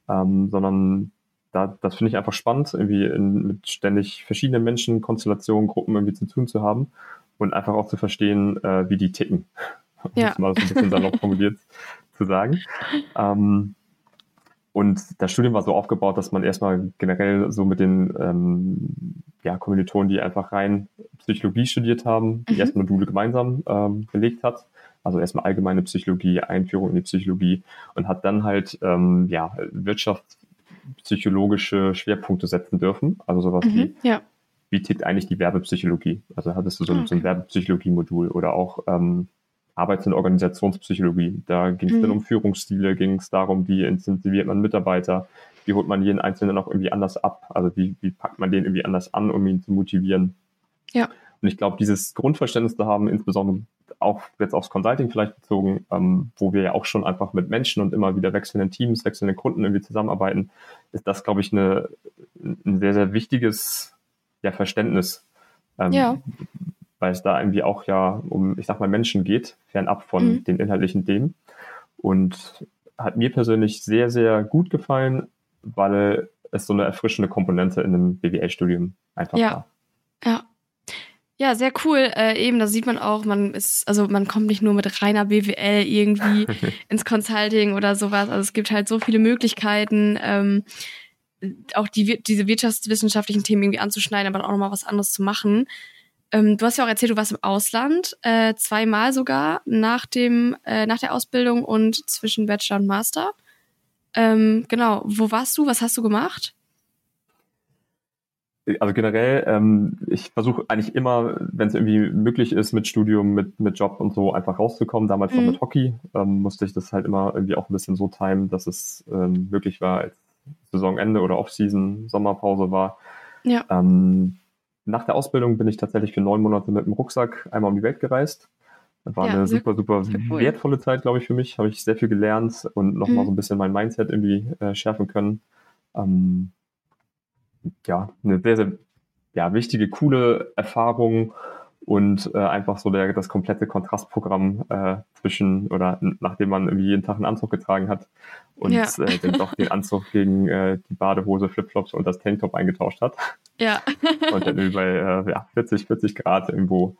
ähm, sondern da, das finde ich einfach spannend, irgendwie in, mit ständig verschiedenen Menschen, Konstellationen, Gruppen irgendwie zu tun zu haben und einfach auch zu verstehen, äh, wie die ticken. Um ja. das mal so ein bisschen salopp formuliert zu sagen. Ähm, und das Studium war so aufgebaut, dass man erstmal generell so mit den ähm, ja, Kommilitonen, die einfach rein Psychologie studiert haben, die mhm. ersten Module gemeinsam ähm, belegt hat. Also erstmal allgemeine Psychologie, Einführung in die Psychologie und hat dann halt ähm, ja, wirtschaftspsychologische Schwerpunkte setzen dürfen. Also sowas mhm, wie, ja. wie tickt eigentlich die Werbepsychologie? Also hattest du so, okay. so ein Werbepsychologie-Modul oder auch ähm, Arbeits- und Organisationspsychologie. Da ging es mhm. dann um Führungsstile, ging es darum, wie incentiviert man Mitarbeiter, wie holt man jeden Einzelnen auch irgendwie anders ab, also wie, wie packt man den irgendwie anders an, um ihn zu motivieren. Ja. Und ich glaube, dieses Grundverständnis zu haben, insbesondere auch jetzt aufs Consulting vielleicht bezogen, ähm, wo wir ja auch schon einfach mit Menschen und immer wieder wechselnden Teams, wechselnden Kunden irgendwie zusammenarbeiten, ist das, glaube ich, eine, ein sehr, sehr wichtiges ja, Verständnis. Ähm, ja weil es da irgendwie auch ja um, ich sag mal, Menschen geht, fernab von mhm. den inhaltlichen Themen. Und hat mir persönlich sehr, sehr gut gefallen, weil es so eine erfrischende Komponente in einem BWL-Studium einfach ja. war. Ja. Ja, sehr cool. Äh, eben, da sieht man auch, man ist, also man kommt nicht nur mit reiner BWL irgendwie ins Consulting oder sowas. Also es gibt halt so viele Möglichkeiten, ähm, auch die, diese wirtschaftswissenschaftlichen Themen irgendwie anzuschneiden, aber auch nochmal was anderes zu machen. Ähm, du hast ja auch erzählt, du warst im Ausland, äh, zweimal sogar nach dem, äh, nach der Ausbildung und zwischen Bachelor und Master. Ähm, genau, wo warst du? Was hast du gemacht? Also generell, ähm, ich versuche eigentlich immer, wenn es irgendwie möglich ist, mit Studium, mit, mit Job und so einfach rauszukommen. Damals mhm. noch mit Hockey ähm, musste ich das halt immer irgendwie auch ein bisschen so timen, dass es ähm, möglich war, als Saisonende oder Offseason, Sommerpause war. Ja. Ähm, nach der Ausbildung bin ich tatsächlich für neun Monate mit dem Rucksack einmal um die Welt gereist. Das war ja, eine super, super cool. wertvolle Zeit, glaube ich, für mich. Habe ich sehr viel gelernt und nochmal mhm. so ein bisschen mein Mindset irgendwie äh, schärfen können. Ähm, ja, eine sehr, sehr ja, wichtige, coole Erfahrung und äh, einfach so der, das komplette Kontrastprogramm äh, zwischen oder nachdem man irgendwie jeden Tag einen Anzug getragen hat und ja. äh, dann doch den Anzug gegen äh, die Badehose, Flipflops und das Tanktop eingetauscht hat. Ja. und dann irgendwie bei äh, ja, 40, 40 Grad irgendwo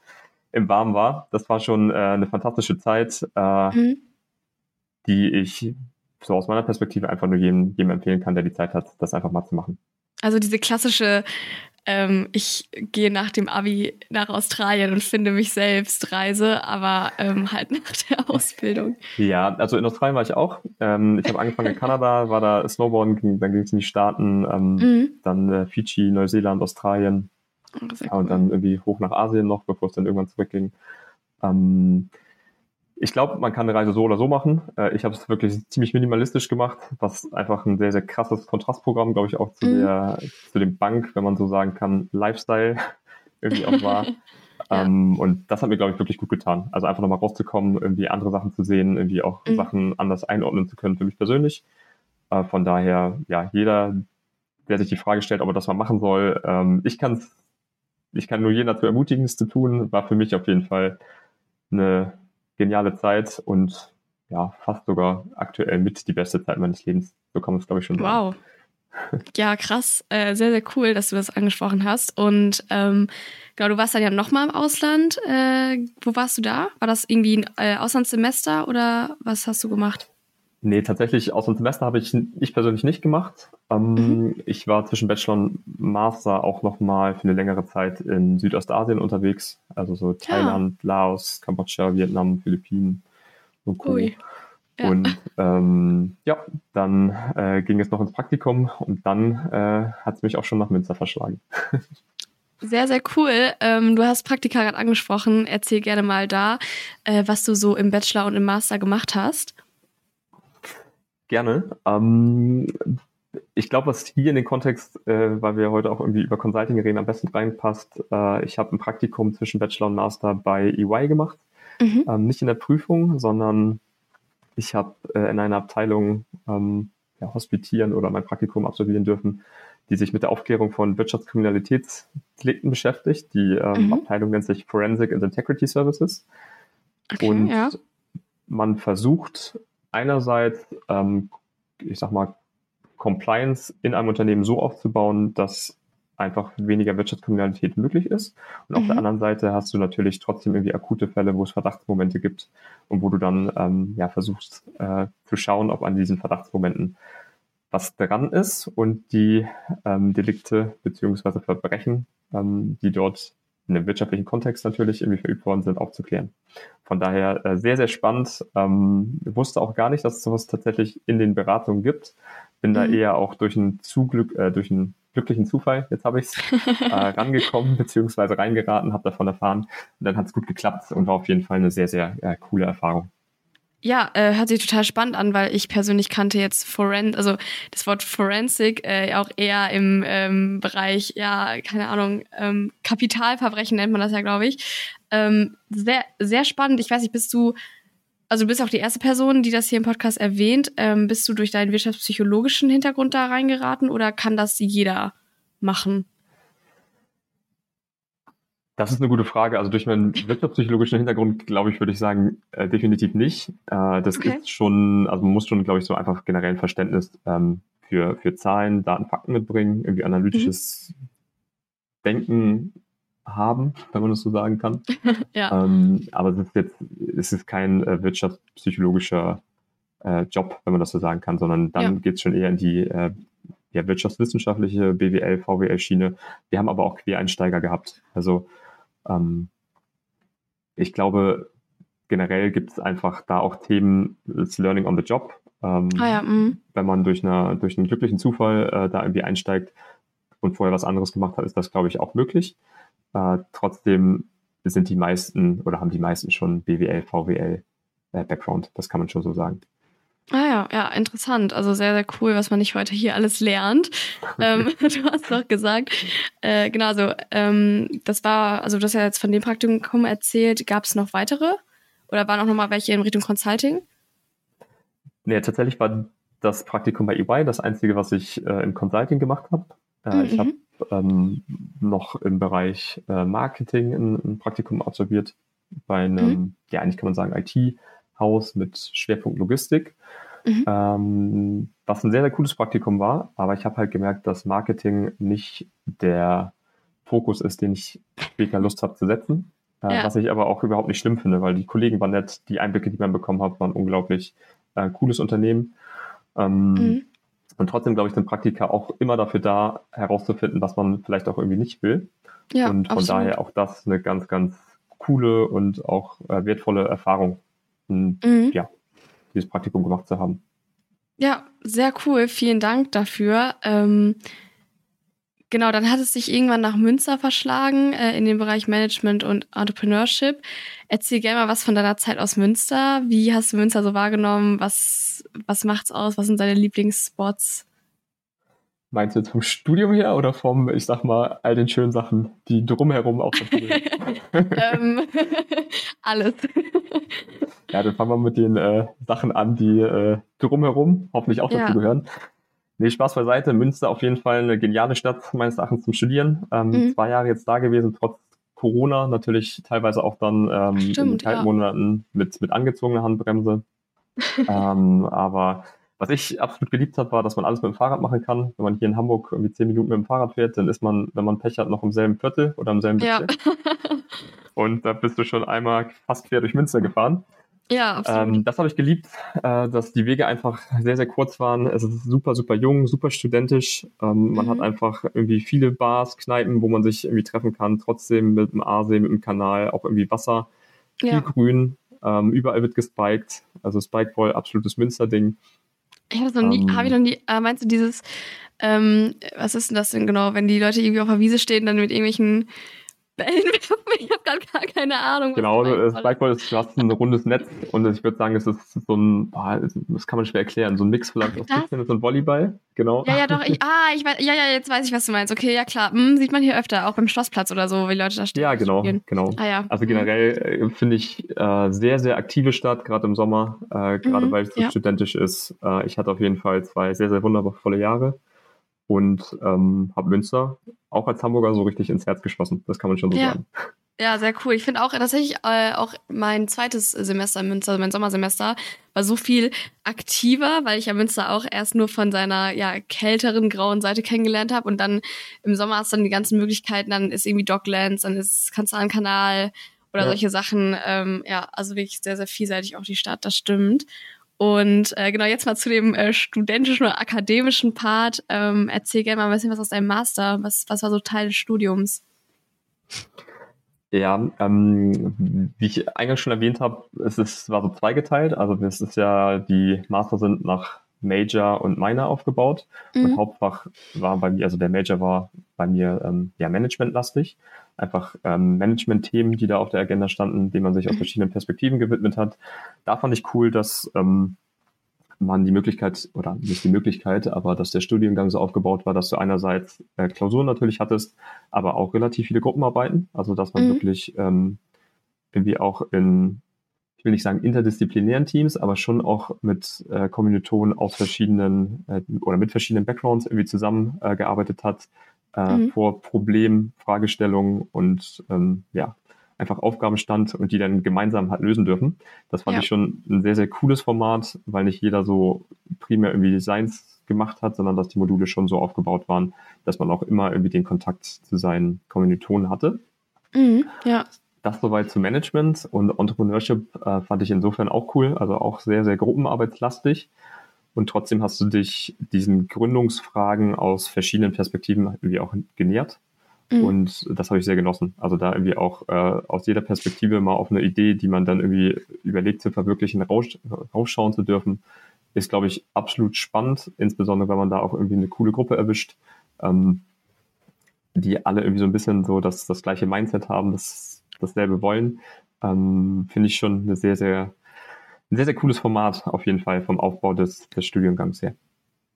im Warmen war. Das war schon äh, eine fantastische Zeit, äh, mhm. die ich so aus meiner Perspektive einfach nur jedem, jedem empfehlen kann, der die Zeit hat, das einfach mal zu machen. Also diese klassische ähm, ich gehe nach dem Abi nach Australien und finde mich selbst Reise, aber ähm, halt nach der Ausbildung. Ja, also in Australien war ich auch. Ähm, ich habe angefangen in Kanada, war da Snowboarden, dann ging es in die Staaten, ähm, mhm. dann äh, Fidschi, Neuseeland, Australien oh, ja, und dann irgendwie hoch nach Asien noch, bevor es dann irgendwann zurückging. Ähm, ich glaube, man kann eine Reise so oder so machen. Äh, ich habe es wirklich ziemlich minimalistisch gemacht, was einfach ein sehr, sehr krasses Kontrastprogramm, glaube ich, auch zu, mhm. der, zu dem Bank, wenn man so sagen kann, Lifestyle irgendwie auch war. ja. ähm, und das hat mir, glaube ich, wirklich gut getan. Also einfach nochmal rauszukommen, irgendwie andere Sachen zu sehen, irgendwie auch mhm. Sachen anders einordnen zu können für mich persönlich. Äh, von daher, ja, jeder, der sich die Frage stellt, ob er das mal machen soll, ähm, ich kann ich kann nur jeden dazu ermutigen, es zu tun, war für mich auf jeden Fall eine geniale Zeit und ja, fast sogar aktuell mit die beste Zeit meines Lebens. So kann man es, glaube ich, schon sagen. Wow. Ja, krass. Äh, sehr, sehr cool, dass du das angesprochen hast. Und ähm, genau, du warst dann ja nochmal im Ausland. Äh, wo warst du da? War das irgendwie ein äh, Auslandssemester oder was hast du gemacht? Nee, tatsächlich Auslandssemester habe ich, ich persönlich nicht gemacht. Ähm, mhm. Ich war zwischen Bachelor und Master auch nochmal für eine längere Zeit in Südostasien unterwegs. Also so Thailand, ja. Laos, Kambodscha, Vietnam, Philippinen und Co. Ui. Ja. Und ähm, ja, dann äh, ging es noch ins Praktikum und dann äh, hat es mich auch schon nach Münster verschlagen. Sehr, sehr cool. Ähm, du hast Praktika gerade angesprochen. Erzähl gerne mal da, äh, was du so im Bachelor und im Master gemacht hast. Gerne. Ähm, ich glaube, was hier in den Kontext, äh, weil wir heute auch irgendwie über Consulting reden, am besten reinpasst, äh, ich habe ein Praktikum zwischen Bachelor und Master bei EY gemacht. Mhm. Ähm, nicht in der Prüfung, sondern ich habe äh, in einer Abteilung ähm, ja, hospitieren oder mein Praktikum absolvieren dürfen, die sich mit der Aufklärung von Wirtschaftskriminalitätsdelikten beschäftigt. Die ähm, mhm. Abteilung nennt sich Forensic and Integrity Services. Okay, und ja. man versucht einerseits, ähm, ich sag mal, Compliance in einem Unternehmen so aufzubauen, dass einfach weniger Wirtschaftskriminalität möglich ist. Und auf der mhm. anderen Seite hast du natürlich trotzdem irgendwie akute Fälle, wo es Verdachtsmomente gibt und wo du dann ähm, ja versuchst äh, zu schauen, ob an diesen Verdachtsmomenten was dran ist und die ähm, Delikte beziehungsweise Verbrechen, ähm, die dort in einem wirtschaftlichen Kontext natürlich irgendwie verübt worden sind, aufzuklären. Von daher äh, sehr, sehr spannend. Ähm, wusste auch gar nicht, dass es sowas tatsächlich in den Beratungen gibt. Bin mhm. da eher auch durch einen Zuglück, äh, durch einen glücklichen Zufall, jetzt habe ich es, äh, rangekommen beziehungsweise reingeraten, habe davon erfahren und dann hat es gut geklappt und war auf jeden Fall eine sehr, sehr äh, coole Erfahrung. Ja, äh, hört sich total spannend an, weil ich persönlich kannte jetzt Foren, also das Wort Forensic äh, auch eher im ähm, Bereich, ja, keine Ahnung, ähm, Kapitalverbrechen nennt man das ja, glaube ich. Ähm, sehr, sehr spannend. Ich weiß nicht, bist du, also du bist auch die erste Person, die das hier im Podcast erwähnt. Ähm, bist du durch deinen wirtschaftspsychologischen Hintergrund da reingeraten oder kann das jeder machen? Das ist eine gute Frage. Also durch meinen wirtschaftspsychologischen Hintergrund, glaube ich, würde ich sagen, äh, definitiv nicht. Äh, das okay. ist schon, also man muss schon, glaube ich, so einfach generell ein Verständnis ähm, für, für Zahlen, Daten, Fakten mitbringen, irgendwie analytisches mhm. Denken haben, wenn man das so sagen kann. ja. Ähm, aber es ist jetzt, es ist kein äh, wirtschaftspsychologischer äh, Job, wenn man das so sagen kann, sondern dann ja. geht es schon eher in die äh, ja, wirtschaftswissenschaftliche BWL, VWL-Schiene. Wir haben aber auch Quereinsteiger gehabt. Also ähm, ich glaube, generell gibt es einfach da auch Themen, das Learning on the Job. Ähm, ah ja, mhm. wenn man durch, eine, durch einen glücklichen Zufall äh, da irgendwie einsteigt und vorher was anderes gemacht hat, ist das, glaube ich, auch möglich. Äh, trotzdem sind die meisten oder haben die meisten schon BWL, VWL äh, Background. Das kann man schon so sagen. Ah ja, ja, interessant. Also sehr, sehr cool, was man nicht heute hier alles lernt. ähm, du hast doch gesagt, äh, genau, also ähm, das war, also du hast ja jetzt von dem Praktikum erzählt, gab es noch weitere? Oder waren auch nochmal welche in Richtung Consulting? Nee, tatsächlich war das Praktikum bei EY das einzige, was ich äh, im Consulting gemacht habe. Äh, mhm. Ich habe ähm, noch im Bereich äh, Marketing ein, ein, Praktikum absolviert bei einem, mhm. ja, eigentlich kann man sagen, IT-Haus mit Schwerpunkt Logistik. Mhm. Ähm, was ein sehr, sehr cooles Praktikum war, aber ich habe halt gemerkt, dass Marketing nicht der Fokus ist, den ich später Lust habe zu setzen. Äh, ja. Was ich aber auch überhaupt nicht schlimm finde, weil die Kollegen waren nett, die Einblicke, die man bekommen hat, waren unglaublich äh, cooles Unternehmen. Ähm, mhm. Und trotzdem, glaube ich, sind Praktika auch immer dafür da, herauszufinden, was man vielleicht auch irgendwie nicht will. Ja, und von absolut. daher auch das eine ganz, ganz coole und auch äh, wertvolle Erfahrung. Mhm. Ja, dieses Praktikum gemacht zu haben. Ja, sehr cool. Vielen Dank dafür. Ähm, genau, dann hat es sich irgendwann nach Münster verschlagen, äh, in den Bereich Management und Entrepreneurship. Erzähl gerne mal was von deiner Zeit aus Münster. Wie hast du Münster so wahrgenommen? Was, was macht's aus? Was sind deine Lieblingsspots? Meinst du jetzt vom Studium her oder vom, ich sag mal, all den schönen Sachen, die drumherum auch ähm, Alles. ja, dann fangen wir mit den äh, Sachen an, die äh, drumherum hoffentlich auch dazu ja. gehören. Nee, Spaß beiseite. Münster auf jeden Fall eine geniale Stadt meines Erachtens zum Studieren. Ähm, mhm. Zwei Jahre jetzt da gewesen, trotz Corona, natürlich teilweise auch dann ähm, Stimmt, in den kalten ja. Monaten mit, mit angezogener Handbremse. ähm, aber was ich absolut geliebt habe, war, dass man alles mit dem Fahrrad machen kann. Wenn man hier in Hamburg irgendwie zehn Minuten mit dem Fahrrad fährt, dann ist man, wenn man Pech hat, noch im selben Viertel oder im selben Bezirk. Ja. Und da bist du schon einmal fast quer durch Münster gefahren. Ja, absolut. Ähm, das habe ich geliebt, äh, dass die Wege einfach sehr, sehr kurz waren. Es ist super, super jung, super studentisch. Ähm, man mhm. hat einfach irgendwie viele Bars, Kneipen, wo man sich irgendwie treffen kann. Trotzdem mit dem Aasee, mit dem Kanal, auch irgendwie Wasser, viel ja. Grün. Ähm, überall wird gespiked. Also Spikeball, absolutes Münster-Ding. Ich habe noch nie, um, habe ich noch nie, äh, meinst du dieses, ähm, was ist denn das denn genau, wenn die Leute irgendwie auf der Wiese stehen, dann mit irgendwelchen Bällen werfen? Ich habe gerade gar keine Ahnung. Genau, das Spikeball ist, du hast ein rundes Netz und ich würde sagen, es ist so ein, das kann man schwer erklären, so ein Mix vielleicht aus Tischtennis und Volleyball, genau. Ja, ja, doch, ich, ah, ich weiß, ja, ja, jetzt weiß ich, was du meinst. Okay, ja klar, hm, sieht man hier öfter, auch beim Schlossplatz oder so, wie Leute da stehen. Ja, genau, spielen. genau. Ah, ja. Also generell äh, finde ich äh, sehr, sehr aktive Stadt, gerade im Sommer, äh, gerade mhm, weil es so ja. studentisch ist. Äh, ich hatte auf jeden Fall zwei sehr, sehr wundervolle Jahre und ähm, habe Münster auch als Hamburger so richtig ins Herz geschlossen. Das kann man schon so ja. sagen. Ja, sehr cool. Ich finde auch tatsächlich äh, auch mein zweites Semester in Münster, mein Sommersemester, war so viel aktiver, weil ich ja Münster auch erst nur von seiner ja kälteren grauen Seite kennengelernt habe und dann im Sommer hast du dann die ganzen Möglichkeiten, dann ist irgendwie Docklands, dann ist Kanal oder ja. solche Sachen. Ähm, ja, also wirklich sehr, sehr vielseitig auch die Stadt, das stimmt. Und äh, genau, jetzt mal zu dem äh, studentischen oder akademischen Part. Ähm, erzähl gerne mal ein bisschen was aus deinem Master. Was, was war so Teil des Studiums? Ja, ähm, wie ich eingangs schon erwähnt habe, es ist, war so zweigeteilt. Also es ist ja, die Master sind nach Major und Minor aufgebaut. Mhm. Und Hauptfach war bei mir, also der Major war bei mir ähm, ja managementlastig einfach ähm, Management-Themen, die da auf der Agenda standen, denen man sich aus mhm. verschiedenen Perspektiven gewidmet hat. Da fand ich cool, dass ähm, man die Möglichkeit, oder nicht die Möglichkeit, aber dass der Studiengang so aufgebaut war, dass du einerseits äh, Klausuren natürlich hattest, aber auch relativ viele Gruppenarbeiten. Also dass man mhm. wirklich ähm, irgendwie auch in, ich will nicht sagen interdisziplinären Teams, aber schon auch mit äh, Kommilitonen aus verschiedenen äh, oder mit verschiedenen Backgrounds irgendwie zusammengearbeitet äh, hat, äh, mhm. vor Problem, Fragestellungen und ähm, ja, einfach Aufgaben stand und die dann gemeinsam hat lösen dürfen. Das fand ja. ich schon ein sehr, sehr cooles Format, weil nicht jeder so primär irgendwie Designs gemacht hat, sondern dass die Module schon so aufgebaut waren, dass man auch immer irgendwie den Kontakt zu seinen Kommilitonen hatte. Mhm, ja. Das soweit zu Management und Entrepreneurship äh, fand ich insofern auch cool, also auch sehr, sehr gruppenarbeitslastig. Und trotzdem hast du dich diesen Gründungsfragen aus verschiedenen Perspektiven irgendwie auch genähert. Mhm. Und das habe ich sehr genossen. Also da irgendwie auch äh, aus jeder Perspektive mal auf eine Idee, die man dann irgendwie überlegt zu verwirklichen, raus, rausschauen zu dürfen, ist, glaube ich, absolut spannend. Insbesondere, wenn man da auch irgendwie eine coole Gruppe erwischt, ähm, die alle irgendwie so ein bisschen so das, das gleiche Mindset haben, das, dasselbe wollen. Ähm, Finde ich schon eine sehr, sehr ein sehr, sehr cooles Format auf jeden Fall vom Aufbau des, des Studiengangs her.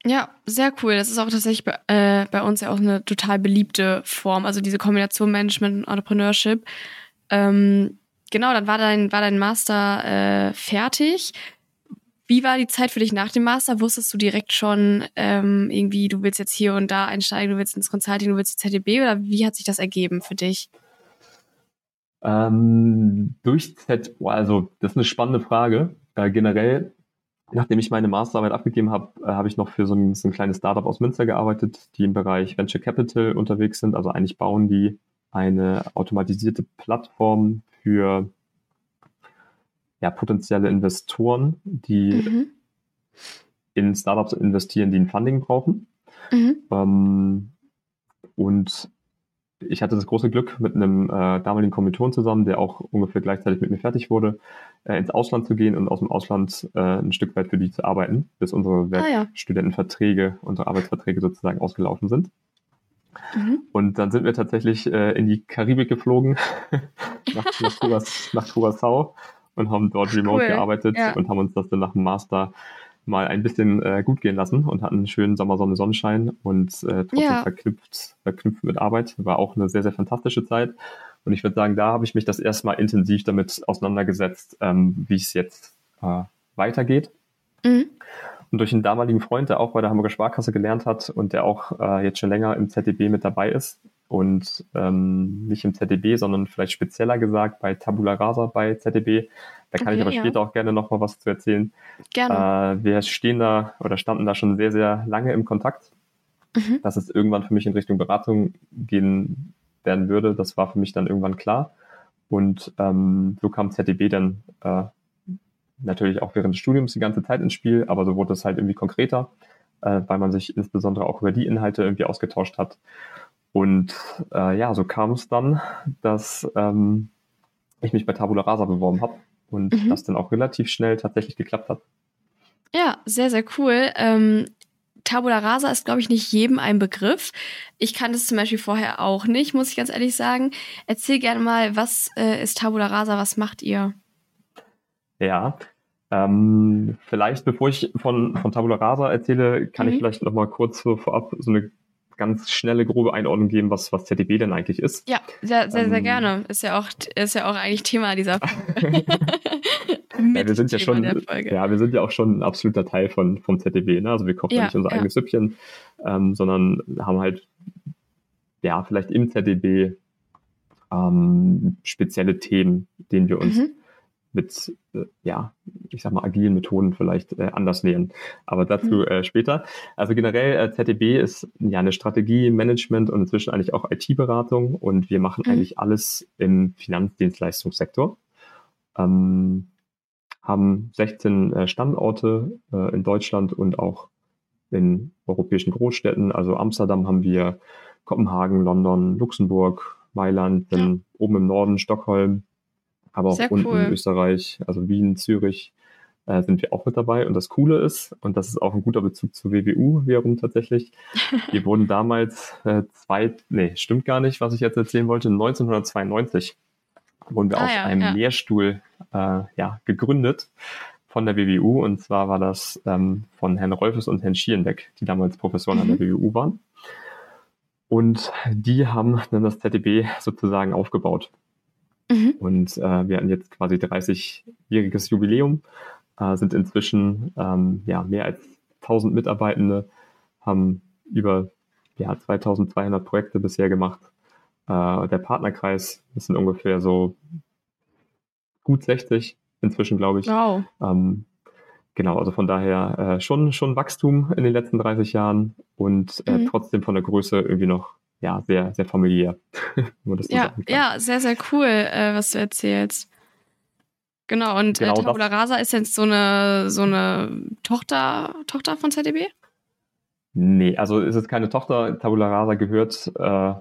Ja, sehr cool. Das ist auch tatsächlich bei, äh, bei uns ja auch eine total beliebte Form, also diese Kombination Management und Entrepreneurship. Ähm, genau, dann war dein, war dein Master äh, fertig. Wie war die Zeit für dich nach dem Master? Wusstest du direkt schon ähm, irgendwie, du willst jetzt hier und da einsteigen, du willst ins Consulting, du willst die ZDB oder wie hat sich das ergeben für dich? Ähm, durch Z, also das ist eine spannende Frage. Äh, generell, nachdem ich meine Masterarbeit abgegeben habe, äh, habe ich noch für so ein, so ein kleines Startup aus Münster gearbeitet, die im Bereich Venture Capital unterwegs sind. Also eigentlich bauen die eine automatisierte Plattform für ja, potenzielle Investoren, die mhm. in Startups investieren, die ein Funding brauchen. Mhm. Ähm, und ich hatte das große Glück, mit einem äh, damaligen Kommilitonen zusammen, der auch ungefähr gleichzeitig mit mir fertig wurde, äh, ins Ausland zu gehen und aus dem Ausland äh, ein Stück weit für die zu arbeiten, bis unsere Werkstudentenverträge, ah, ja. unsere Arbeitsverträge sozusagen ausgelaufen sind. Mhm. Und dann sind wir tatsächlich äh, in die Karibik geflogen, nach, nach, Curacao und haben dort remote cool. gearbeitet ja. und haben uns das dann nach dem Master mal ein bisschen äh, gut gehen lassen und hatten einen schönen Sommer, Sonne, Sonnenschein und äh, trotzdem ja. verknüpft, verknüpft mit Arbeit. War auch eine sehr, sehr fantastische Zeit. Und ich würde sagen, da habe ich mich das erste Mal intensiv damit auseinandergesetzt, ähm, wie es jetzt äh, weitergeht. Mhm. Und durch einen damaligen Freund, der auch bei der Hamburger Sparkasse gelernt hat und der auch äh, jetzt schon länger im ZDB mit dabei ist und ähm, nicht im ZDB, sondern vielleicht spezieller gesagt bei Tabula Rasa bei ZDB, da kann okay, ich aber ja. später auch gerne noch mal was zu erzählen. Gerne. Äh, wir stehen da oder standen da schon sehr, sehr lange im Kontakt, mhm. dass es irgendwann für mich in Richtung Beratung gehen werden würde. Das war für mich dann irgendwann klar. Und ähm, so kam ZDB dann äh, natürlich auch während des Studiums die ganze Zeit ins Spiel, aber so wurde es halt irgendwie konkreter, äh, weil man sich insbesondere auch über die Inhalte irgendwie ausgetauscht hat. Und äh, ja, so kam es dann, dass ähm, ich mich bei Tabula Rasa beworben habe und mhm. das dann auch relativ schnell tatsächlich geklappt hat. Ja, sehr, sehr cool. Ähm, Tabula Rasa ist, glaube ich, nicht jedem ein Begriff. Ich kannte es zum Beispiel vorher auch nicht, muss ich ganz ehrlich sagen. Erzähl gerne mal, was äh, ist Tabula Rasa, was macht ihr? Ja, ähm, vielleicht bevor ich von, von Tabula Rasa erzähle, kann mhm. ich vielleicht noch mal kurz so vorab so eine ganz schnelle, grobe Einordnung geben, was, was ZDB denn eigentlich ist. Ja, sehr, sehr, sehr ähm, gerne. Ist ja auch, ist ja auch eigentlich Thema dieser Folge. ja, wir sind ja schon, ja, wir sind ja auch schon ein absoluter Teil von, vom ZDB, ne? Also wir kochen ja, nicht unser ja. eigenes Süppchen, ähm, sondern haben halt, ja, vielleicht im ZDB ähm, spezielle Themen, denen wir uns mhm mit, äh, ja, ich sag mal, agilen Methoden vielleicht äh, anders nähern. Aber dazu mhm. äh, später. Also generell, äh, ZDB ist ja eine Strategie, Management und inzwischen eigentlich auch IT-Beratung und wir machen mhm. eigentlich alles im Finanzdienstleistungssektor. Ähm, haben 16 äh, Standorte äh, in Deutschland und auch in europäischen Großstädten. Also Amsterdam haben wir, Kopenhagen, London, Luxemburg, Mailand, dann ja. oben im Norden Stockholm, aber auch Sehr unten cool. in Österreich, also Wien, Zürich, äh, sind wir auch mit dabei. Und das Coole ist, und das ist auch ein guter Bezug zur WWU wiederum tatsächlich, wir wurden damals äh, zwei, nee, stimmt gar nicht, was ich jetzt erzählen wollte, 1992 wurden wir ah, aus ja, einem ja. Lehrstuhl äh, ja, gegründet von der WWU. Und zwar war das ähm, von Herrn Rolfes und Herrn Schierenbeck, die damals Professoren mhm. an der mhm. WWU waren. Und die haben dann das ZDB sozusagen aufgebaut. Mhm. Und äh, wir hatten jetzt quasi 30-jähriges Jubiläum, äh, sind inzwischen ähm, ja, mehr als 1000 Mitarbeitende, haben über ja, 2200 Projekte bisher gemacht. Äh, der Partnerkreis, das sind ungefähr so gut 60 inzwischen, glaube ich. Wow. Ähm, genau, also von daher äh, schon, schon Wachstum in den letzten 30 Jahren und äh, mhm. trotzdem von der Größe irgendwie noch ja, sehr, sehr familiär. ja, ja, sehr, sehr cool, äh, was du erzählst. Genau, und äh, genau äh, Tabula Rasa ist jetzt so eine, so eine Tochter, Tochter von ZDB? Nee, also ist es keine Tochter. Tabula Rasa gehört äh,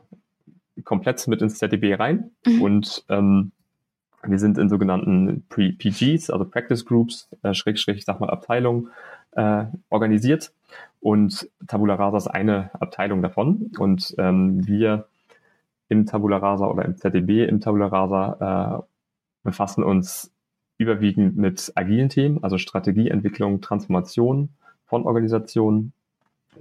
komplett mit ins ZDB rein. Mhm. Und ähm, wir sind in sogenannten PGs, also Practice Groups, äh, Schrägstrich, ich sag mal Abteilungen, äh, organisiert. Und Tabula Rasa ist eine Abteilung davon. Und ähm, wir im Tabula Rasa oder im ZDB im Tabula Rasa äh, befassen uns überwiegend mit agilen Themen, also Strategieentwicklung, Transformation von Organisationen.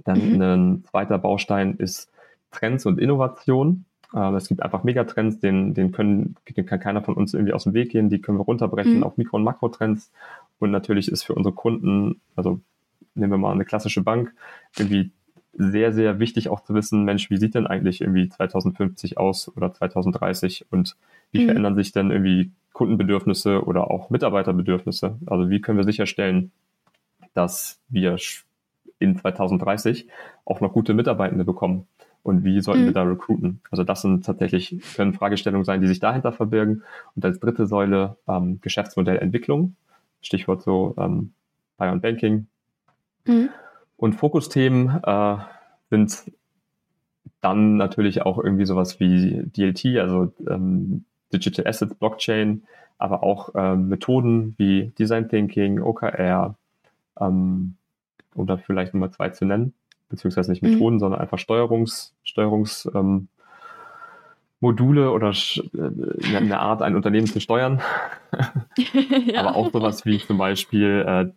Dann mhm. ein zweiter Baustein ist Trends und Innovation. Äh, es gibt einfach Megatrends, den, den, können, den kann keiner von uns irgendwie aus dem Weg gehen. Die können wir runterbrechen mhm. auf Mikro- und Makrotrends. Und natürlich ist für unsere Kunden, also nehmen wir mal eine klassische Bank, irgendwie sehr, sehr wichtig auch zu wissen, Mensch, wie sieht denn eigentlich irgendwie 2050 aus oder 2030 und wie mhm. verändern sich denn irgendwie Kundenbedürfnisse oder auch Mitarbeiterbedürfnisse? Also wie können wir sicherstellen, dass wir in 2030 auch noch gute Mitarbeitende bekommen? Und wie sollten mhm. wir da recruiten? Also das sind tatsächlich, können Fragestellungen sein, die sich dahinter verbirgen. Und als dritte Säule ähm, Geschäftsmodellentwicklung. Stichwort so ähm, Buy on Banking, Mhm. Und Fokusthemen äh, sind dann natürlich auch irgendwie sowas wie DLT, also ähm, Digital Assets, Blockchain, aber auch ähm, Methoden wie Design Thinking, OKR, ähm, um da vielleicht Nummer zwei zu nennen, beziehungsweise nicht mhm. Methoden, mhm. sondern einfach Steuerungs, Steuerungs ähm, Module oder äh, eine Art, ein Unternehmen zu steuern. ja. Aber auch sowas wie zum Beispiel äh,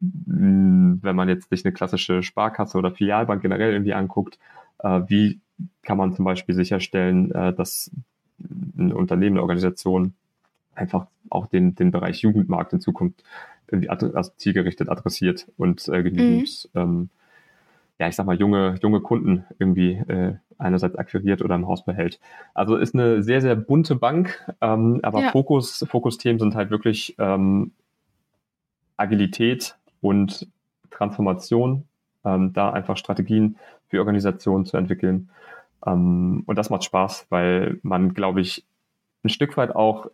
wenn man jetzt sich eine klassische Sparkasse oder Filialbank generell irgendwie anguckt, äh, wie kann man zum Beispiel sicherstellen, äh, dass ein Unternehmen, eine Organisation einfach auch den, den Bereich Jugendmarkt in Zukunft irgendwie also zielgerichtet adressiert und äh, genügend, mhm. ähm, ja, ich sag mal, junge, junge Kunden irgendwie äh, einerseits akquiriert oder im Haus behält. Also ist eine sehr, sehr bunte Bank, ähm, aber ja. Fokus, Fokusthemen sind halt wirklich ähm, Agilität, und Transformation, ähm, da einfach Strategien für Organisationen zu entwickeln. Ähm, und das macht Spaß, weil man, glaube ich, ein Stück weit auch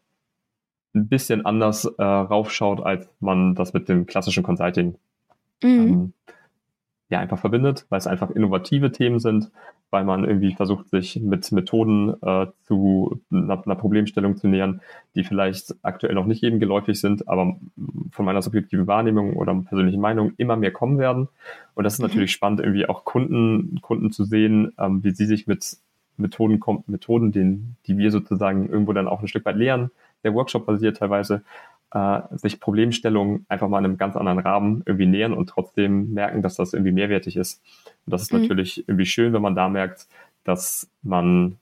ein bisschen anders äh, raufschaut, als man das mit dem klassischen Consulting mhm. Ja einfach verbindet, weil es einfach innovative Themen sind, weil man irgendwie versucht, sich mit Methoden äh, zu einer, einer, Problemstellung zu nähern, die vielleicht aktuell noch nicht jedem geläufig sind, aber von meiner subjektiven Wahrnehmung oder persönlichen Meinung immer mehr kommen werden. Und das ist mhm. natürlich spannend, irgendwie auch Kunden, Kunden zu sehen, ähm, wie sie sich mit Methoden, Methoden, den, die wir sozusagen irgendwo dann auch ein Stück weit lehren, der Workshop basiert teilweise, äh, sich Problemstellungen einfach mal in einem ganz anderen Rahmen irgendwie nähern und trotzdem merken, dass das irgendwie mehrwertig ist. Und das ist mhm. natürlich irgendwie schön, wenn man da merkt, dass man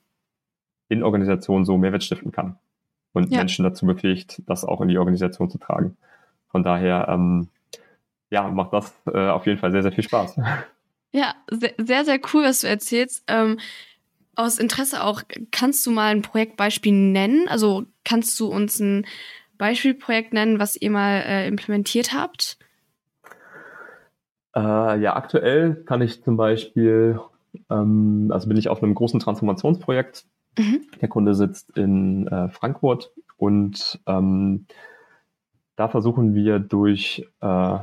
in Organisationen so Mehrwert stiften kann und ja. Menschen dazu befähigt, das auch in die Organisation zu tragen. Von daher, ähm, ja, macht das äh, auf jeden Fall sehr, sehr viel Spaß. Ja, sehr, sehr cool, was du erzählst. Ähm, aus Interesse auch, kannst du mal ein Projektbeispiel nennen? Also kannst du uns ein Beispielprojekt nennen, was ihr mal äh, implementiert habt? Äh, ja, aktuell kann ich zum Beispiel, ähm, also bin ich auf einem großen Transformationsprojekt. Mhm. Der Kunde sitzt in äh, Frankfurt und ähm, da versuchen wir durch äh,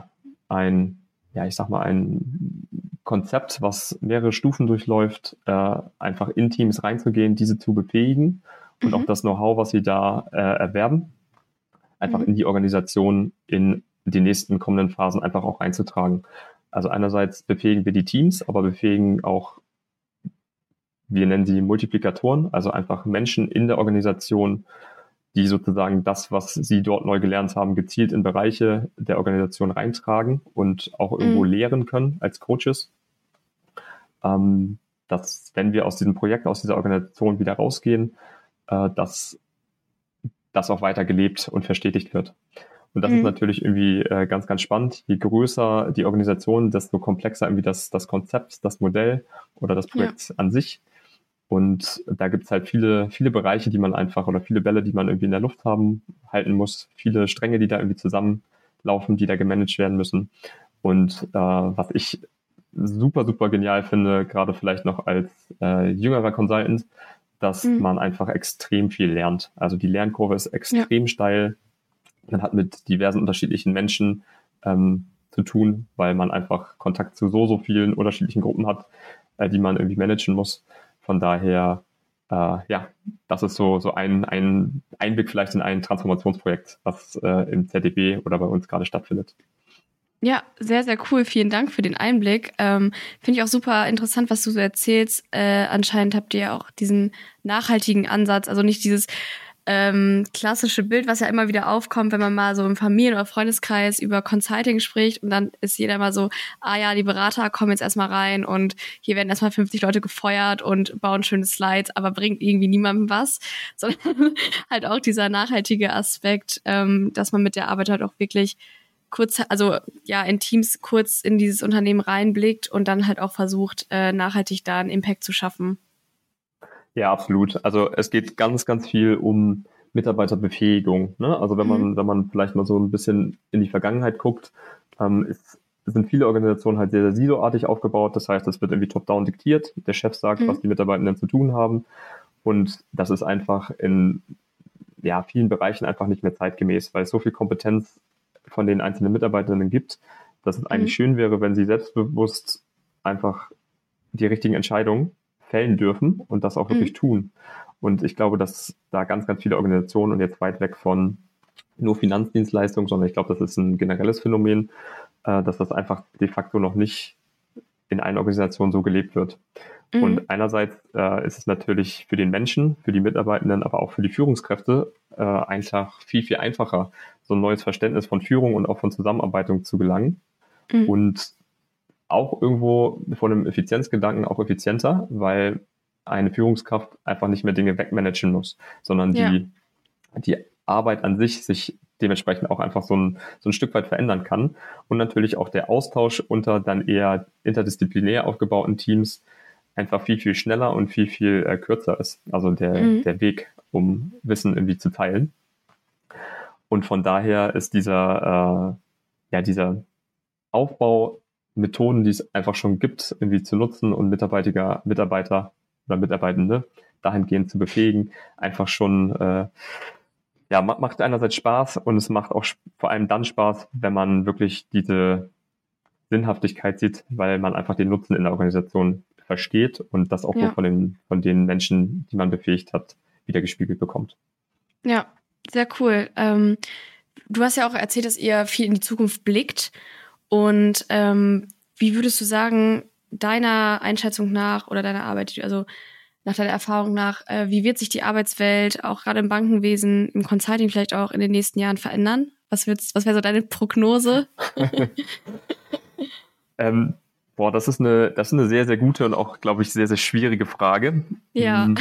ein, ja, ich sag mal, ein Konzept, was mehrere Stufen durchläuft, äh, einfach in Teams reinzugehen, diese zu befähigen und mhm. auch das Know-how, was sie da äh, erwerben, einfach mhm. in die Organisation in die nächsten kommenden Phasen einfach auch einzutragen. Also einerseits befähigen wir die Teams, aber befähigen auch, wir nennen sie Multiplikatoren, also einfach Menschen in der Organisation, die sozusagen das, was sie dort neu gelernt haben, gezielt in Bereiche der Organisation reintragen und auch irgendwo mhm. lehren können als Coaches. Ähm, dass, wenn wir aus diesem Projekt, aus dieser Organisation wieder rausgehen, äh, dass das auch weiter gelebt und verstetigt wird. Und das mhm. ist natürlich irgendwie äh, ganz, ganz spannend. Je größer die Organisation, desto komplexer irgendwie das, das Konzept, das Modell oder das Projekt ja. an sich. Und da gibt es halt viele, viele Bereiche, die man einfach oder viele Bälle, die man irgendwie in der Luft haben, halten muss, viele Stränge, die da irgendwie zusammenlaufen, die da gemanagt werden müssen. Und äh, was ich super, super genial finde, gerade vielleicht noch als äh, jüngerer Consultant, dass mhm. man einfach extrem viel lernt. Also die Lernkurve ist extrem ja. steil. Man hat mit diversen unterschiedlichen Menschen ähm, zu tun, weil man einfach Kontakt zu so, so vielen unterschiedlichen Gruppen hat, äh, die man irgendwie managen muss. Von daher, äh, ja, das ist so, so ein, ein Einblick vielleicht in ein Transformationsprojekt, was äh, im ZDB oder bei uns gerade stattfindet. Ja, sehr, sehr cool. Vielen Dank für den Einblick. Ähm, Finde ich auch super interessant, was du so erzählst. Äh, anscheinend habt ihr ja auch diesen nachhaltigen Ansatz, also nicht dieses ähm, klassische Bild, was ja immer wieder aufkommt, wenn man mal so im Familien- oder Freundeskreis über Consulting spricht und dann ist jeder mal so, ah ja, die Berater kommen jetzt erstmal rein und hier werden erstmal 50 Leute gefeuert und bauen schöne Slides, aber bringt irgendwie niemandem was, sondern halt auch dieser nachhaltige Aspekt, ähm, dass man mit der Arbeit halt auch wirklich kurz, also ja, in Teams kurz in dieses Unternehmen reinblickt und dann halt auch versucht, äh, nachhaltig da einen Impact zu schaffen. Ja, absolut. Also es geht ganz, ganz viel um Mitarbeiterbefähigung. Ne? Also wenn man, mhm. wenn man vielleicht mal so ein bisschen in die Vergangenheit guckt, ähm, ist, sind viele Organisationen halt sehr, sehr siloartig aufgebaut. Das heißt, es wird irgendwie top-down diktiert. Der Chef sagt, mhm. was die Mitarbeitenden zu tun haben. Und das ist einfach in ja, vielen Bereichen einfach nicht mehr zeitgemäß, weil es so viel Kompetenz von den einzelnen Mitarbeitenden gibt, dass es eigentlich mhm. schön wäre, wenn sie selbstbewusst einfach die richtigen Entscheidungen fällen dürfen und das auch mhm. wirklich tun. Und ich glaube, dass da ganz, ganz viele Organisationen und jetzt weit weg von nur Finanzdienstleistungen, sondern ich glaube, das ist ein generelles Phänomen, äh, dass das einfach de facto noch nicht in allen Organisationen so gelebt wird. Mhm. Und einerseits äh, ist es natürlich für den Menschen, für die Mitarbeitenden, aber auch für die Führungskräfte äh, einfach viel, viel einfacher, so ein neues Verständnis von Führung und auch von Zusammenarbeitung zu gelangen. Mhm. Und auch irgendwo von einem Effizienzgedanken auch effizienter, weil eine Führungskraft einfach nicht mehr Dinge wegmanagen muss, sondern ja. die, die Arbeit an sich sich dementsprechend auch einfach so ein, so ein Stück weit verändern kann. Und natürlich auch der Austausch unter dann eher interdisziplinär aufgebauten Teams einfach viel, viel schneller und viel, viel äh, kürzer ist. Also der, mhm. der Weg, um Wissen irgendwie zu teilen. Und von daher ist dieser, äh, ja, dieser Aufbau Methoden, die es einfach schon gibt, irgendwie zu nutzen und Mitarbeiter, Mitarbeiter oder Mitarbeitende dahingehend zu befähigen, einfach schon, äh, ja, macht einerseits Spaß und es macht auch vor allem dann Spaß, wenn man wirklich diese, Sinnhaftigkeit sieht, weil man einfach den Nutzen in der Organisation versteht und das auch Ja. nur von den, von den Menschen, die man befähigt hat, wieder gespiegelt bekommt. Ja, sehr cool. Ähm, du hast ja auch erzählt, dass ihr viel in die Zukunft blickt. Und ähm, wie würdest du sagen, deiner Einschätzung nach oder deiner Arbeit, also nach deiner Erfahrung nach, äh, wie wird sich die Arbeitswelt auch gerade im Bankenwesen, im Consulting vielleicht auch in den nächsten Jahren verändern? Was, wird's- was wäre so deine Prognose? Ähm, boah, das ist eine, das ist eine sehr, sehr gute und auch, glaube ich, sehr, sehr schwierige Frage. Ja. Hm.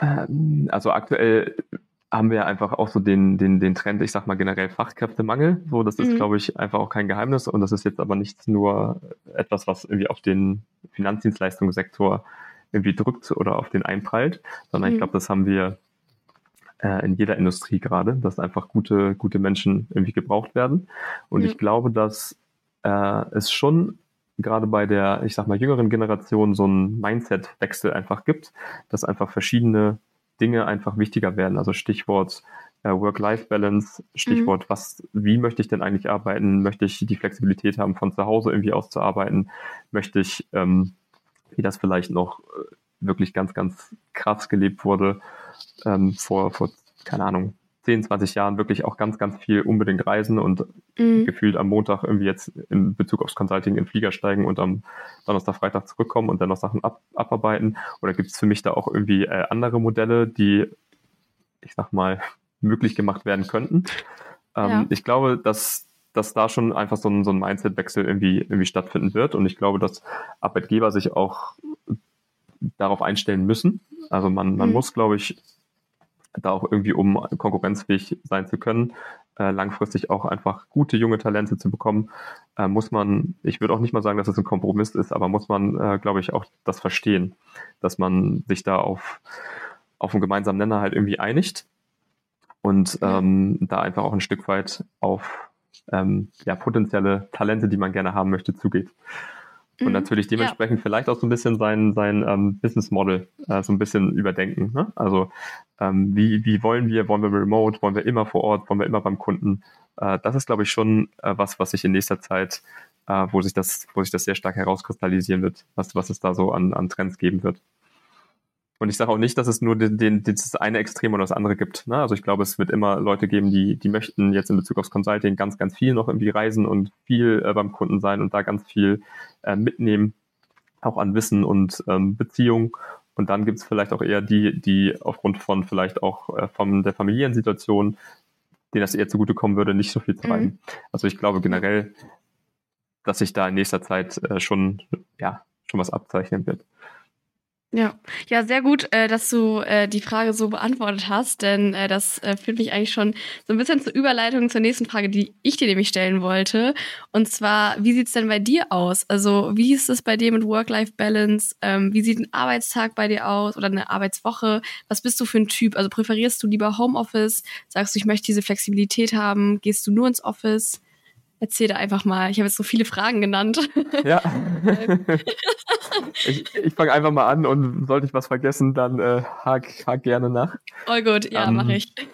Ähm, Also aktuell haben wir einfach auch so den, den, den Trend, ich sag mal generell Fachkräftemangel. So, das ist, Mhm. glaube ich, einfach auch kein Geheimnis und das ist jetzt aber nicht nur etwas, was irgendwie auf den Finanzdienstleistungssektor irgendwie drückt oder auf den einprallt, sondern Mhm. ich glaube, das haben wir äh, in jeder Industrie gerade, dass einfach gute, gute Menschen irgendwie gebraucht werden. Und Ja. ich glaube, dass äh, es schon gerade bei der, ich sag mal, jüngeren Generation so einen Mindset-Wechsel einfach gibt, dass einfach verschiedene Dinge einfach wichtiger werden. Also Stichwort äh, Work-Life-Balance, Stichwort, was, wie möchte ich denn eigentlich arbeiten? Möchte ich die Flexibilität haben, von zu Hause irgendwie aus zu arbeiten? Möchte ich, ähm, wie das vielleicht noch äh, wirklich ganz, ganz krass gelebt wurde, ähm, vor, vor, keine Ahnung, 10, 20 Jahren wirklich auch ganz, ganz viel unbedingt reisen und Mhm. gefühlt am Montag irgendwie jetzt in Bezug aufs Consulting in den Flieger steigen und am Donnerstag, Freitag zurückkommen und dann noch Sachen ab, abarbeiten? Oder gibt es für mich da auch irgendwie äh, andere Modelle, die, ich sag mal, möglich gemacht werden könnten? Ähm, Ja. Ich glaube, dass, dass da schon einfach so ein, so ein Mindset-Wechsel irgendwie, irgendwie stattfinden wird und ich glaube, dass Arbeitgeber sich auch darauf einstellen müssen. Also man, man Mhm. muss, glaube ich, da auch irgendwie, um konkurrenzfähig sein zu können, äh, langfristig auch einfach gute junge Talente zu bekommen, äh, muss man, ich würde auch nicht mal sagen, dass es ein Kompromiss ist, aber muss man, äh, glaube ich, auch das verstehen, dass man sich da auf, auf einen gemeinsamen Nenner halt irgendwie einigt und ähm, da einfach auch ein Stück weit auf ähm, ja, potenzielle Talente, die man gerne haben möchte, zugeht. Und Mhm. natürlich Ja. dementsprechend vielleicht auch so ein bisschen sein, sein ähm, Business Model äh, so ein bisschen überdenken. Ne? Also ähm, wie, wie wollen wir, wollen wir remote, wollen wir immer vor Ort, wollen wir immer beim Kunden? Äh, das ist, glaube ich, schon äh, was, was sich in nächster Zeit, äh, wo sich das, wo sich das sehr stark herauskristallisieren wird, was, was es da so an, an Trends geben wird. Und ich sage auch nicht, dass es nur den, den, das eine Extrem oder das andere gibt. Ne? Also ich glaube, es wird immer Leute geben, die, die möchten jetzt in Bezug aufs Consulting ganz, ganz viel noch irgendwie reisen und viel äh, beim Kunden sein und da ganz viel äh, mitnehmen, auch an Wissen und ähm, Beziehung. Und dann gibt es vielleicht auch eher die, die aufgrund von vielleicht auch äh, von der familiären Situation, denen das eher zugutekommen würde, nicht so viel zu Mhm. reisen. Also ich glaube generell, dass sich da in nächster Zeit äh, schon, ja, schon was abzeichnen wird. Ja, ja, sehr gut, äh, dass du äh, die Frage so beantwortet hast, denn äh, das äh, führt mich eigentlich schon so ein bisschen zur Überleitung zur nächsten Frage, die ich dir nämlich stellen wollte. Und zwar, wie sieht's denn bei dir aus? Also, wie ist es bei dir mit Work-Life-Balance? Ähm, wie sieht ein Arbeitstag bei dir aus oder eine Arbeitswoche? Was bist du für ein Typ? Also, präferierst du lieber Homeoffice? Sagst du, ich möchte diese Flexibilität haben? Gehst du nur ins Office? Erzähl da einfach mal. Ich habe jetzt so viele Fragen genannt. Ja. ich ich fange einfach mal an und sollte ich was vergessen, dann äh, hak, hak gerne nach. All gut, ja, Ähm, mache ich.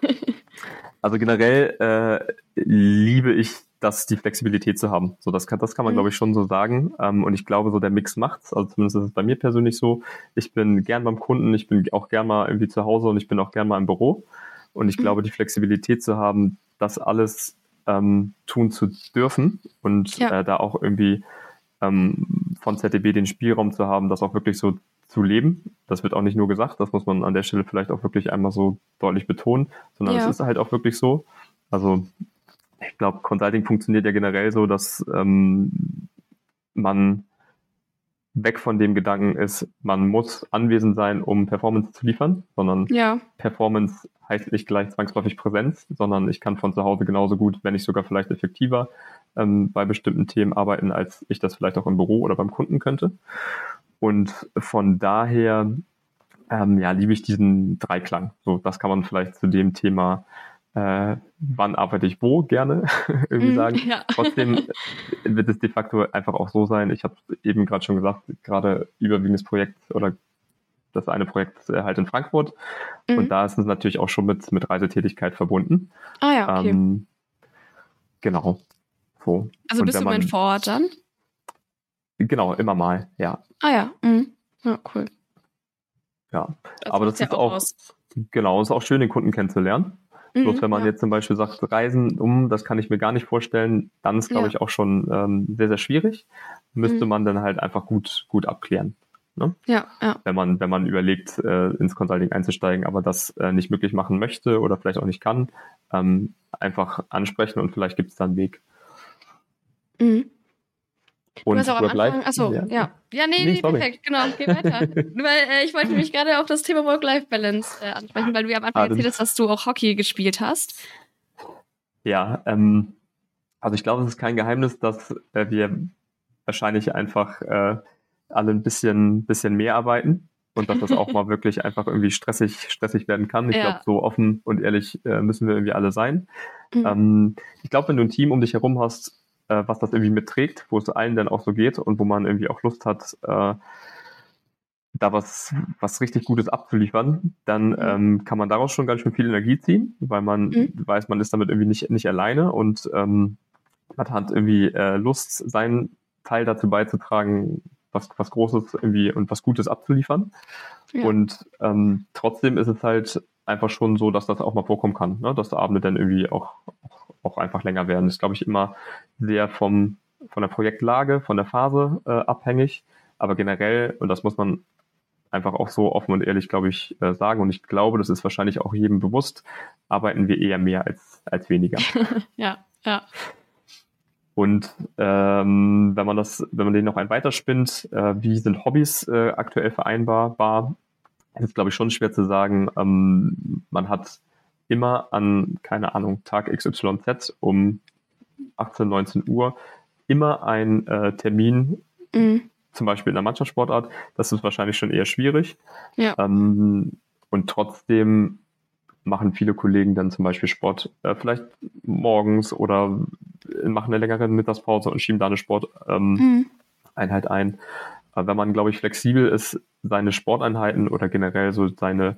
Also generell äh, liebe ich das, die Flexibilität zu haben. So, das kann, das kann man, Mhm. glaube ich, schon so sagen. Ähm, und ich glaube, so der Mix macht's. Also zumindest ist es bei mir persönlich so. Ich bin gern beim Kunden, ich bin auch gern mal irgendwie zu Hause und ich bin auch gern mal im Büro. Und ich Mhm. glaube, die Flexibilität zu haben, das alles ähm, tun zu dürfen und Ja. äh, da auch irgendwie ähm, von ZDB den Spielraum zu haben, das auch wirklich so zu leben. Das wird auch nicht nur gesagt, das muss man an der Stelle vielleicht auch wirklich einmal so deutlich betonen, sondern Ja. es ist halt auch wirklich so. Also ich glaube, Consulting funktioniert ja generell so, dass ähm, man weg von dem Gedanken ist, man muss anwesend sein, um Performance zu liefern, sondern Ja, Performance heißt nicht gleich zwangsläufig Präsenz, sondern ich kann von zu Hause genauso gut, wenn nicht sogar vielleicht effektiver ähm, bei bestimmten Themen arbeiten, als ich das vielleicht auch im Büro oder beim Kunden könnte. Und von daher ähm, ja, liebe ich diesen Dreiklang. So, das kann man vielleicht zu dem Thema, äh, wann arbeite ich wo gerne irgendwie Mhm, sagen. ja. Trotzdem wird es de facto einfach auch so sein. Ich habe eben gerade schon gesagt, gerade überwiegendes Projekt oder das eine Projekt äh, halt in Frankfurt. Mhm. Und da ist es natürlich auch schon mit, mit Reisetätigkeit verbunden. Ah ja, okay. Ähm, Genau. So. Also und bist du man, vor Ort dann? Genau, immer mal, ja. Ah ja, mhm. ja, cool. Ja, das aber das ist auch, aus. genau, ist auch schön, den Kunden kennenzulernen. Mhm, Bloß wenn man ja. jetzt zum Beispiel sagt, Reisen, um, das kann ich mir gar nicht vorstellen, dann ist, glaube ja. ich, auch schon ähm, sehr, sehr schwierig. Müsste mhm. man dann halt einfach gut, gut abklären. Ne? Ja, ja. Wenn man, wenn man überlegt, äh, ins Consulting einzusteigen, aber das äh, nicht möglich machen möchte oder vielleicht auch nicht kann, ähm, einfach ansprechen und vielleicht gibt es da einen Weg. Mhm. Und du hast auch am Anfang, achso, ja. ja. Ja, nee, nee, nee perfekt, genau, geh weiter. weil äh, ich wollte nämlich gerade auch das Thema Work-Life-Balance äh, ansprechen, weil du ja am Anfang ah, erzählt hast, dass du auch Hockey gespielt hast. Ja, ähm, also ich glaube, es ist kein Geheimnis, dass äh, wir wahrscheinlich einfach äh, alle ein bisschen, bisschen mehr arbeiten und dass das auch mal wirklich einfach irgendwie stressig, stressig werden kann. Ich ja. glaube, so offen und ehrlich äh, müssen wir irgendwie alle sein. Mhm. Ähm, ich glaube, wenn du ein Team um dich herum hast, äh, was das irgendwie mitträgt, wo es allen dann auch so geht und wo man irgendwie auch Lust hat, äh, da was, was richtig Gutes abzuliefern, dann mhm. ähm, kann man daraus schon ganz schön viel Energie ziehen, weil man mhm. weiß, man ist damit irgendwie nicht, nicht alleine und ähm, man hat irgendwie äh, Lust, seinen Teil dazu beizutragen, was, was Großes irgendwie und was Gutes abzuliefern. Ja. Und ähm, trotzdem ist es halt einfach schon so, dass das auch mal vorkommen kann, ne? dass die Abende dann irgendwie auch, auch, auch einfach länger werden. Das ist, glaube ich, immer sehr vom, von der Projektlage, von der Phase äh, abhängig. Aber generell, und das muss man einfach auch so offen und ehrlich, glaube ich, äh, sagen, und ich glaube, das ist wahrscheinlich auch jedem bewusst, arbeiten wir eher mehr als, als weniger. ja, ja. Und ähm, wenn man das, wenn man den noch ein weiterspinnt, äh, wie sind Hobbys äh, aktuell vereinbarbar, ist es, glaube ich, schon schwer zu sagen. Ähm, man hat immer an, keine Ahnung, Tag XYZ um 18, 19 Uhr immer ein äh, Termin, mhm. zum Beispiel in der Mannschaftssportart. Das ist wahrscheinlich schon eher schwierig. Ja. Ähm, und trotzdem machen viele Kollegen dann zum Beispiel Sport äh, vielleicht morgens oder machen eine längere Mittagspause und schieben da eine Sporteinheit ähm, mhm. ein. Aber wenn man, glaube ich, flexibel ist, seine Sporteinheiten oder generell so seine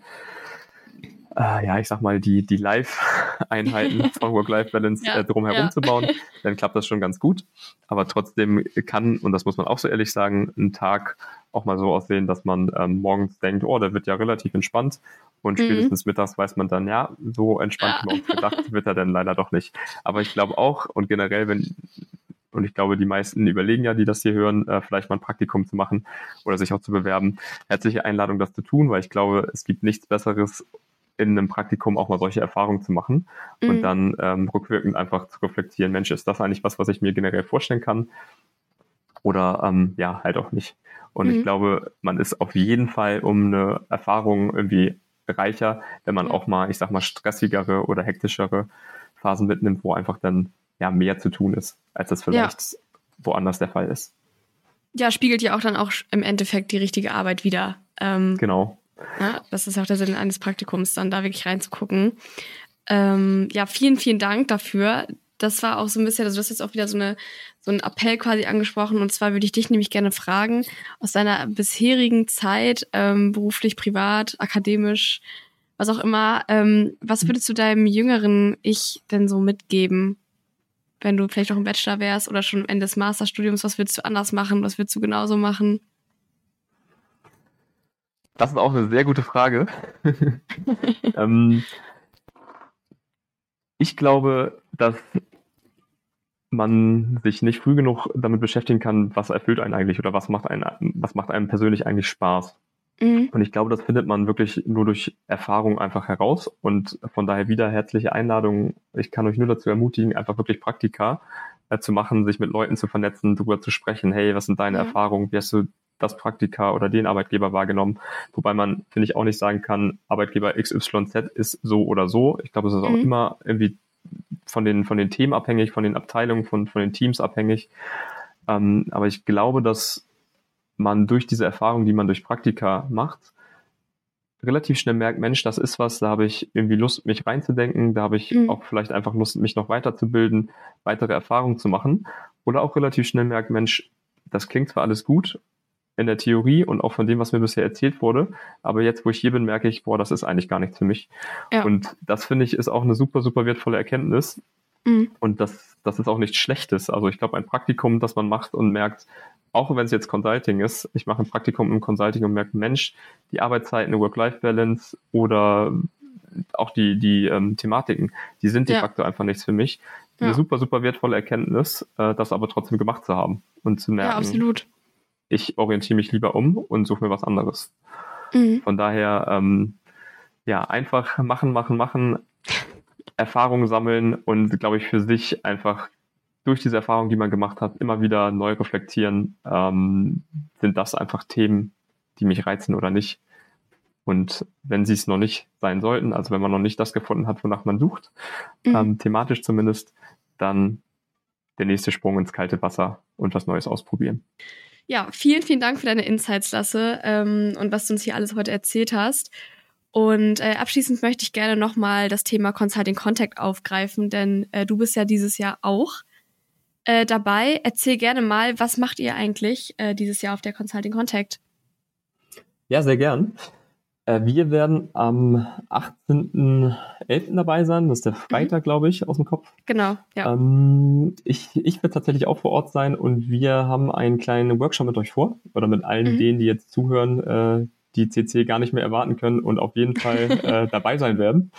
äh, ja, ich sag mal, die, die Live-Einheiten von Work-Life-Balance ja, äh, drumherum ja. zu bauen, dann klappt das schon ganz gut. Aber trotzdem kann, und das muss man auch so ehrlich sagen, ein Tag auch mal so aussehen, dass man ähm, morgens denkt, oh, der wird ja relativ entspannt. Und mhm. spätestens mittags weiß man dann, ja, so entspannt ja. wie man gedacht, wird er dann leider doch nicht. Aber ich glaube auch, und generell, wenn, und ich glaube, die meisten überlegen ja, die das hier hören, äh, vielleicht mal ein Praktikum zu machen oder sich auch zu bewerben. Herzliche Einladung, das zu tun, weil ich glaube, es gibt nichts Besseres, in einem Praktikum auch mal solche Erfahrungen zu machen mhm. und dann ähm, rückwirkend einfach zu reflektieren, Mensch, ist das eigentlich was, was ich mir generell vorstellen kann? Oder ähm, ja, halt auch nicht. Und mhm. ich glaube, man ist auf jeden Fall um eine Erfahrung irgendwie reicher, wenn man ja. auch mal, ich sag mal, stressigere oder hektischere Phasen mitnimmt, wo einfach dann ja mehr zu tun ist, als das vielleicht ja. woanders der Fall ist. Ja, spiegelt ja auch dann auch im Endeffekt die richtige Arbeit wieder. Ähm, genau. Ja, das ist auch der Sinn eines Praktikums, dann da wirklich reinzugucken. Ähm, ja, vielen, vielen Dank dafür. Das war auch so ein bisschen, also du hast jetzt auch wieder so, eine, so einen Appell quasi angesprochen. Und zwar würde ich dich nämlich gerne fragen, aus deiner bisherigen Zeit, ähm, beruflich, privat, akademisch, was auch immer, ähm, was würdest du deinem jüngeren Ich denn so mitgeben, wenn du vielleicht auch im Bachelor wärst oder schon am Ende des Masterstudiums? Was würdest du anders machen? Was würdest du genauso machen? Das ist auch eine sehr gute Frage. ähm, ich glaube, dass man sich nicht früh genug damit beschäftigen kann, was erfüllt einen eigentlich oder was macht einen, was macht einem persönlich eigentlich Spaß. Mhm. Und ich glaube, das findet man wirklich nur durch Erfahrung einfach heraus. Und von daher wieder herzliche Einladung. Ich kann euch nur dazu ermutigen, einfach wirklich Praktika äh, zu machen, sich mit Leuten zu vernetzen, darüber zu sprechen. Hey, was sind deine mhm. Erfahrungen? Wie hast du das Praktika oder den Arbeitgeber wahrgenommen. Wobei man, finde ich, auch nicht sagen kann, Arbeitgeber XYZ ist so oder so. Ich glaube, es ist mhm. auch immer irgendwie von den, von den Themen abhängig, von den Abteilungen, von, von den Teams abhängig. Ähm, aber ich glaube, dass man durch diese Erfahrung, die man durch Praktika macht, relativ schnell merkt, Mensch, das ist was, da habe ich irgendwie Lust, mich reinzudenken, da habe ich mhm. auch vielleicht einfach Lust, mich noch weiterzubilden, weitere Erfahrungen zu machen. Oder auch relativ schnell merkt, Mensch, das klingt zwar alles gut in der Theorie und auch von dem, was mir bisher erzählt wurde. Aber jetzt, wo ich hier bin, merke ich, boah, das ist eigentlich gar nichts für mich. Ja. Und das finde ich ist auch eine super, super wertvolle Erkenntnis. Mhm. Und das, das ist auch nichts Schlechtes. Also ich glaube, ein Praktikum, das man macht und merkt, auch wenn es jetzt Consulting ist, ich mache ein Praktikum im Consulting und merke, Mensch, die Arbeitszeiten, Work-Life-Balance oder auch die, die ähm, Thematiken, die sind de ja. facto einfach nichts für mich. Ja. Eine super, super wertvolle Erkenntnis, äh, das aber trotzdem gemacht zu haben und zu merken. Ja, absolut. Ich orientiere mich lieber um und suche mir was anderes. Mhm. Von daher, ähm, ja, einfach machen, machen, machen, Erfahrungen sammeln und, glaube ich, für sich einfach durch diese Erfahrung, die man gemacht hat, immer wieder neu reflektieren, ähm, sind das einfach Themen, die mich reizen oder nicht. Und wenn sie es noch nicht sein sollten, also wenn man noch nicht das gefunden hat, wonach man sucht, mhm. ähm, thematisch zumindest, dann der nächste Sprung ins kalte Wasser und was Neues ausprobieren. Ja, vielen, vielen Dank für deine Insights, Lasse, ähm, und was du uns hier alles heute erzählt hast. Und äh, abschließend möchte ich gerne nochmal das Thema Consulting Contact aufgreifen, denn äh, du bist ja dieses Jahr auch äh, dabei. Erzähl gerne mal, was macht ihr eigentlich äh, dieses Jahr auf der Consulting Contact? Ja, sehr gern. Äh, wir werden am 18.11. dabei sein. Das ist der mhm. Freitag, mhm. glaube ich, aus dem Kopf. Genau, ja. Ähm, ich ich werde tatsächlich auch vor Ort sein und wir haben einen kleinen Workshop mit euch vor oder mit allen mhm. denen, die jetzt zuhören, äh, die CC gar nicht mehr erwarten können und auf jeden Fall äh, dabei sein werden.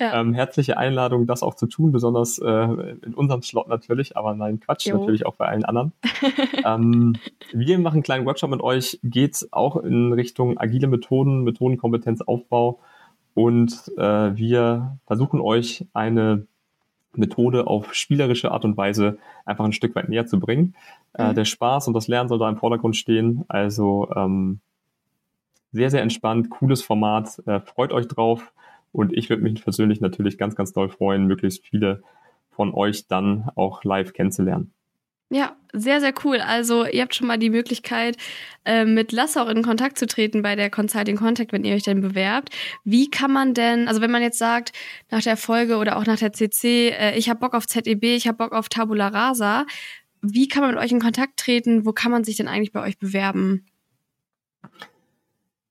Ja. Ähm, herzliche Einladung, das auch zu tun, besonders äh, in unserem Slot natürlich, aber nein, Quatsch, jo. natürlich auch bei allen anderen. ähm, wir machen einen kleinen Workshop mit euch, geht auch in Richtung agile Methoden, Methodenkompetenzaufbau und äh, wir versuchen euch eine Methode auf spielerische Art und Weise einfach ein Stück weit näher zu bringen. Äh, mhm. Äh, der Spaß und das Lernen soll da im Vordergrund stehen. Also ähm, sehr, sehr entspannt, cooles Format. Äh, freut euch drauf. Und ich würde mich persönlich natürlich ganz, ganz doll freuen, möglichst viele von euch dann auch live kennenzulernen. Ja, sehr, sehr cool. Also ihr habt schon mal die Möglichkeit, äh, mit Lasse auch in Kontakt zu treten bei der Consulting Contact, wenn ihr euch denn bewerbt. Wie kann man denn, also wenn man jetzt sagt, nach der Folge oder auch nach der CC, äh, ich habe Bock auf ZEB, ich habe Bock auf Tabula Rasa, wie kann man mit euch in Kontakt treten? Wo kann man sich denn eigentlich bei euch bewerben?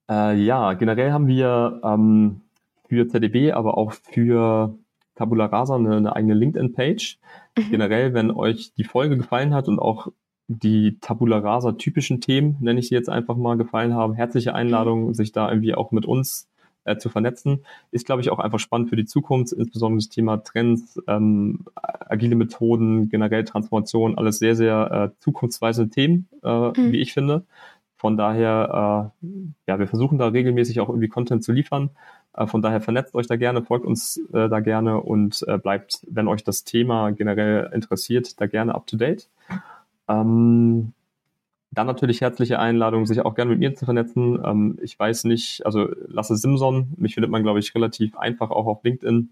Äh, ja, generell haben wir ähm, für ZDB, aber auch für Tabula Rasa eine, eine eigene LinkedIn-Page. Mhm. Generell, wenn euch die Folge gefallen hat und auch die Tabula Rasa typischen Themen, nenne ich sie jetzt einfach mal, gefallen haben, herzliche Einladung, mhm. sich da irgendwie auch mit uns äh, zu vernetzen. Ist, glaube ich, auch einfach spannend für die Zukunft, insbesondere das Thema Trends, ähm, agile Methoden, generell Transformation, alles sehr, sehr äh, zukunftsweisende Themen, äh, mhm. wie ich finde. Von daher, äh, ja, wir versuchen da regelmäßig auch irgendwie Content zu liefern. Äh, von daher vernetzt euch da gerne, folgt uns äh, da gerne und äh, bleibt, wenn euch das Thema generell interessiert, da gerne up to date. Ähm, dann natürlich herzliche Einladung, sich auch gerne mit mir zu vernetzen. Ähm, ich weiß nicht, also Lasse Simson, mich findet man, glaube ich, relativ einfach auch auf LinkedIn.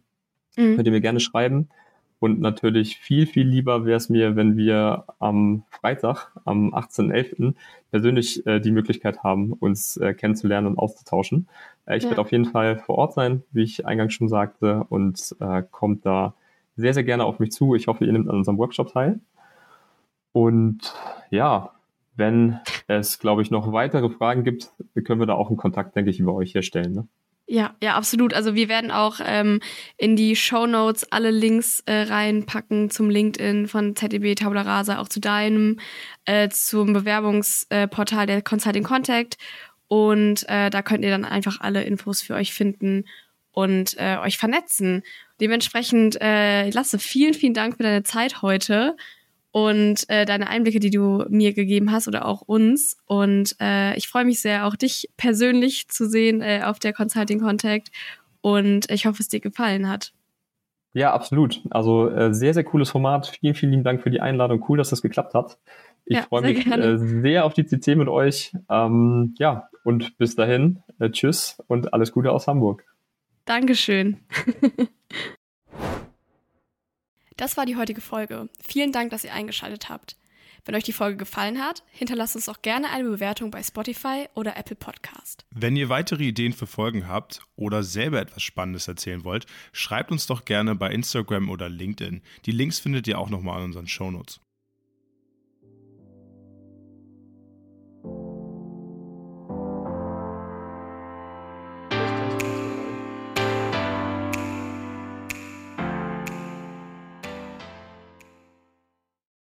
Mhm. Könnt ihr mir gerne schreiben. Und natürlich viel, viel lieber wäre es mir, wenn wir am Freitag, am 18.11. persönlich äh, die Möglichkeit haben, uns äh, kennenzulernen und auszutauschen. Äh, ich ja. werde auf jeden Fall vor Ort sein, wie ich eingangs schon sagte, und äh, kommt da sehr, sehr gerne auf mich zu. Ich hoffe, ihr nehmt an unserem Workshop teil. Und ja, wenn es, glaube ich, noch weitere Fragen gibt, können wir da auch einen Kontakt, denke ich, über euch herstellen. Ne? Ja, ja, absolut. Also wir werden auch ähm, in die Show Notes alle Links äh, reinpacken zum LinkedIn von ZDB Tabula Rasa, auch zu deinem, äh, zum Bewerbungsportal der Consulting Contact. Und äh, da könnt ihr dann einfach alle Infos für euch finden und äh, euch vernetzen. Dementsprechend, äh, Lasse, vielen, vielen Dank für deine Zeit heute und äh, deine Einblicke, die du mir gegeben hast oder auch uns. Und äh, ich freue mich sehr, auch dich persönlich zu sehen äh, auf der Consulting Contact. Und ich hoffe, es dir gefallen hat. Ja, absolut. Also äh, sehr, sehr cooles Format. Vielen, vielen lieben Dank für die Einladung. Cool, dass das geklappt hat. Ich ja, freue mich äh, sehr auf die CC mit euch. Ähm, ja, und bis dahin, äh, tschüss und alles Gute aus Hamburg. Dankeschön. Das war die heutige Folge. Vielen Dank, dass ihr eingeschaltet habt. Wenn euch die Folge gefallen hat, hinterlasst uns auch gerne eine Bewertung bei Spotify oder Apple Podcast. Wenn ihr weitere Ideen für Folgen habt oder selber etwas Spannendes erzählen wollt, schreibt uns doch gerne bei Instagram oder LinkedIn. Die Links findet ihr auch nochmal in unseren Shownotes.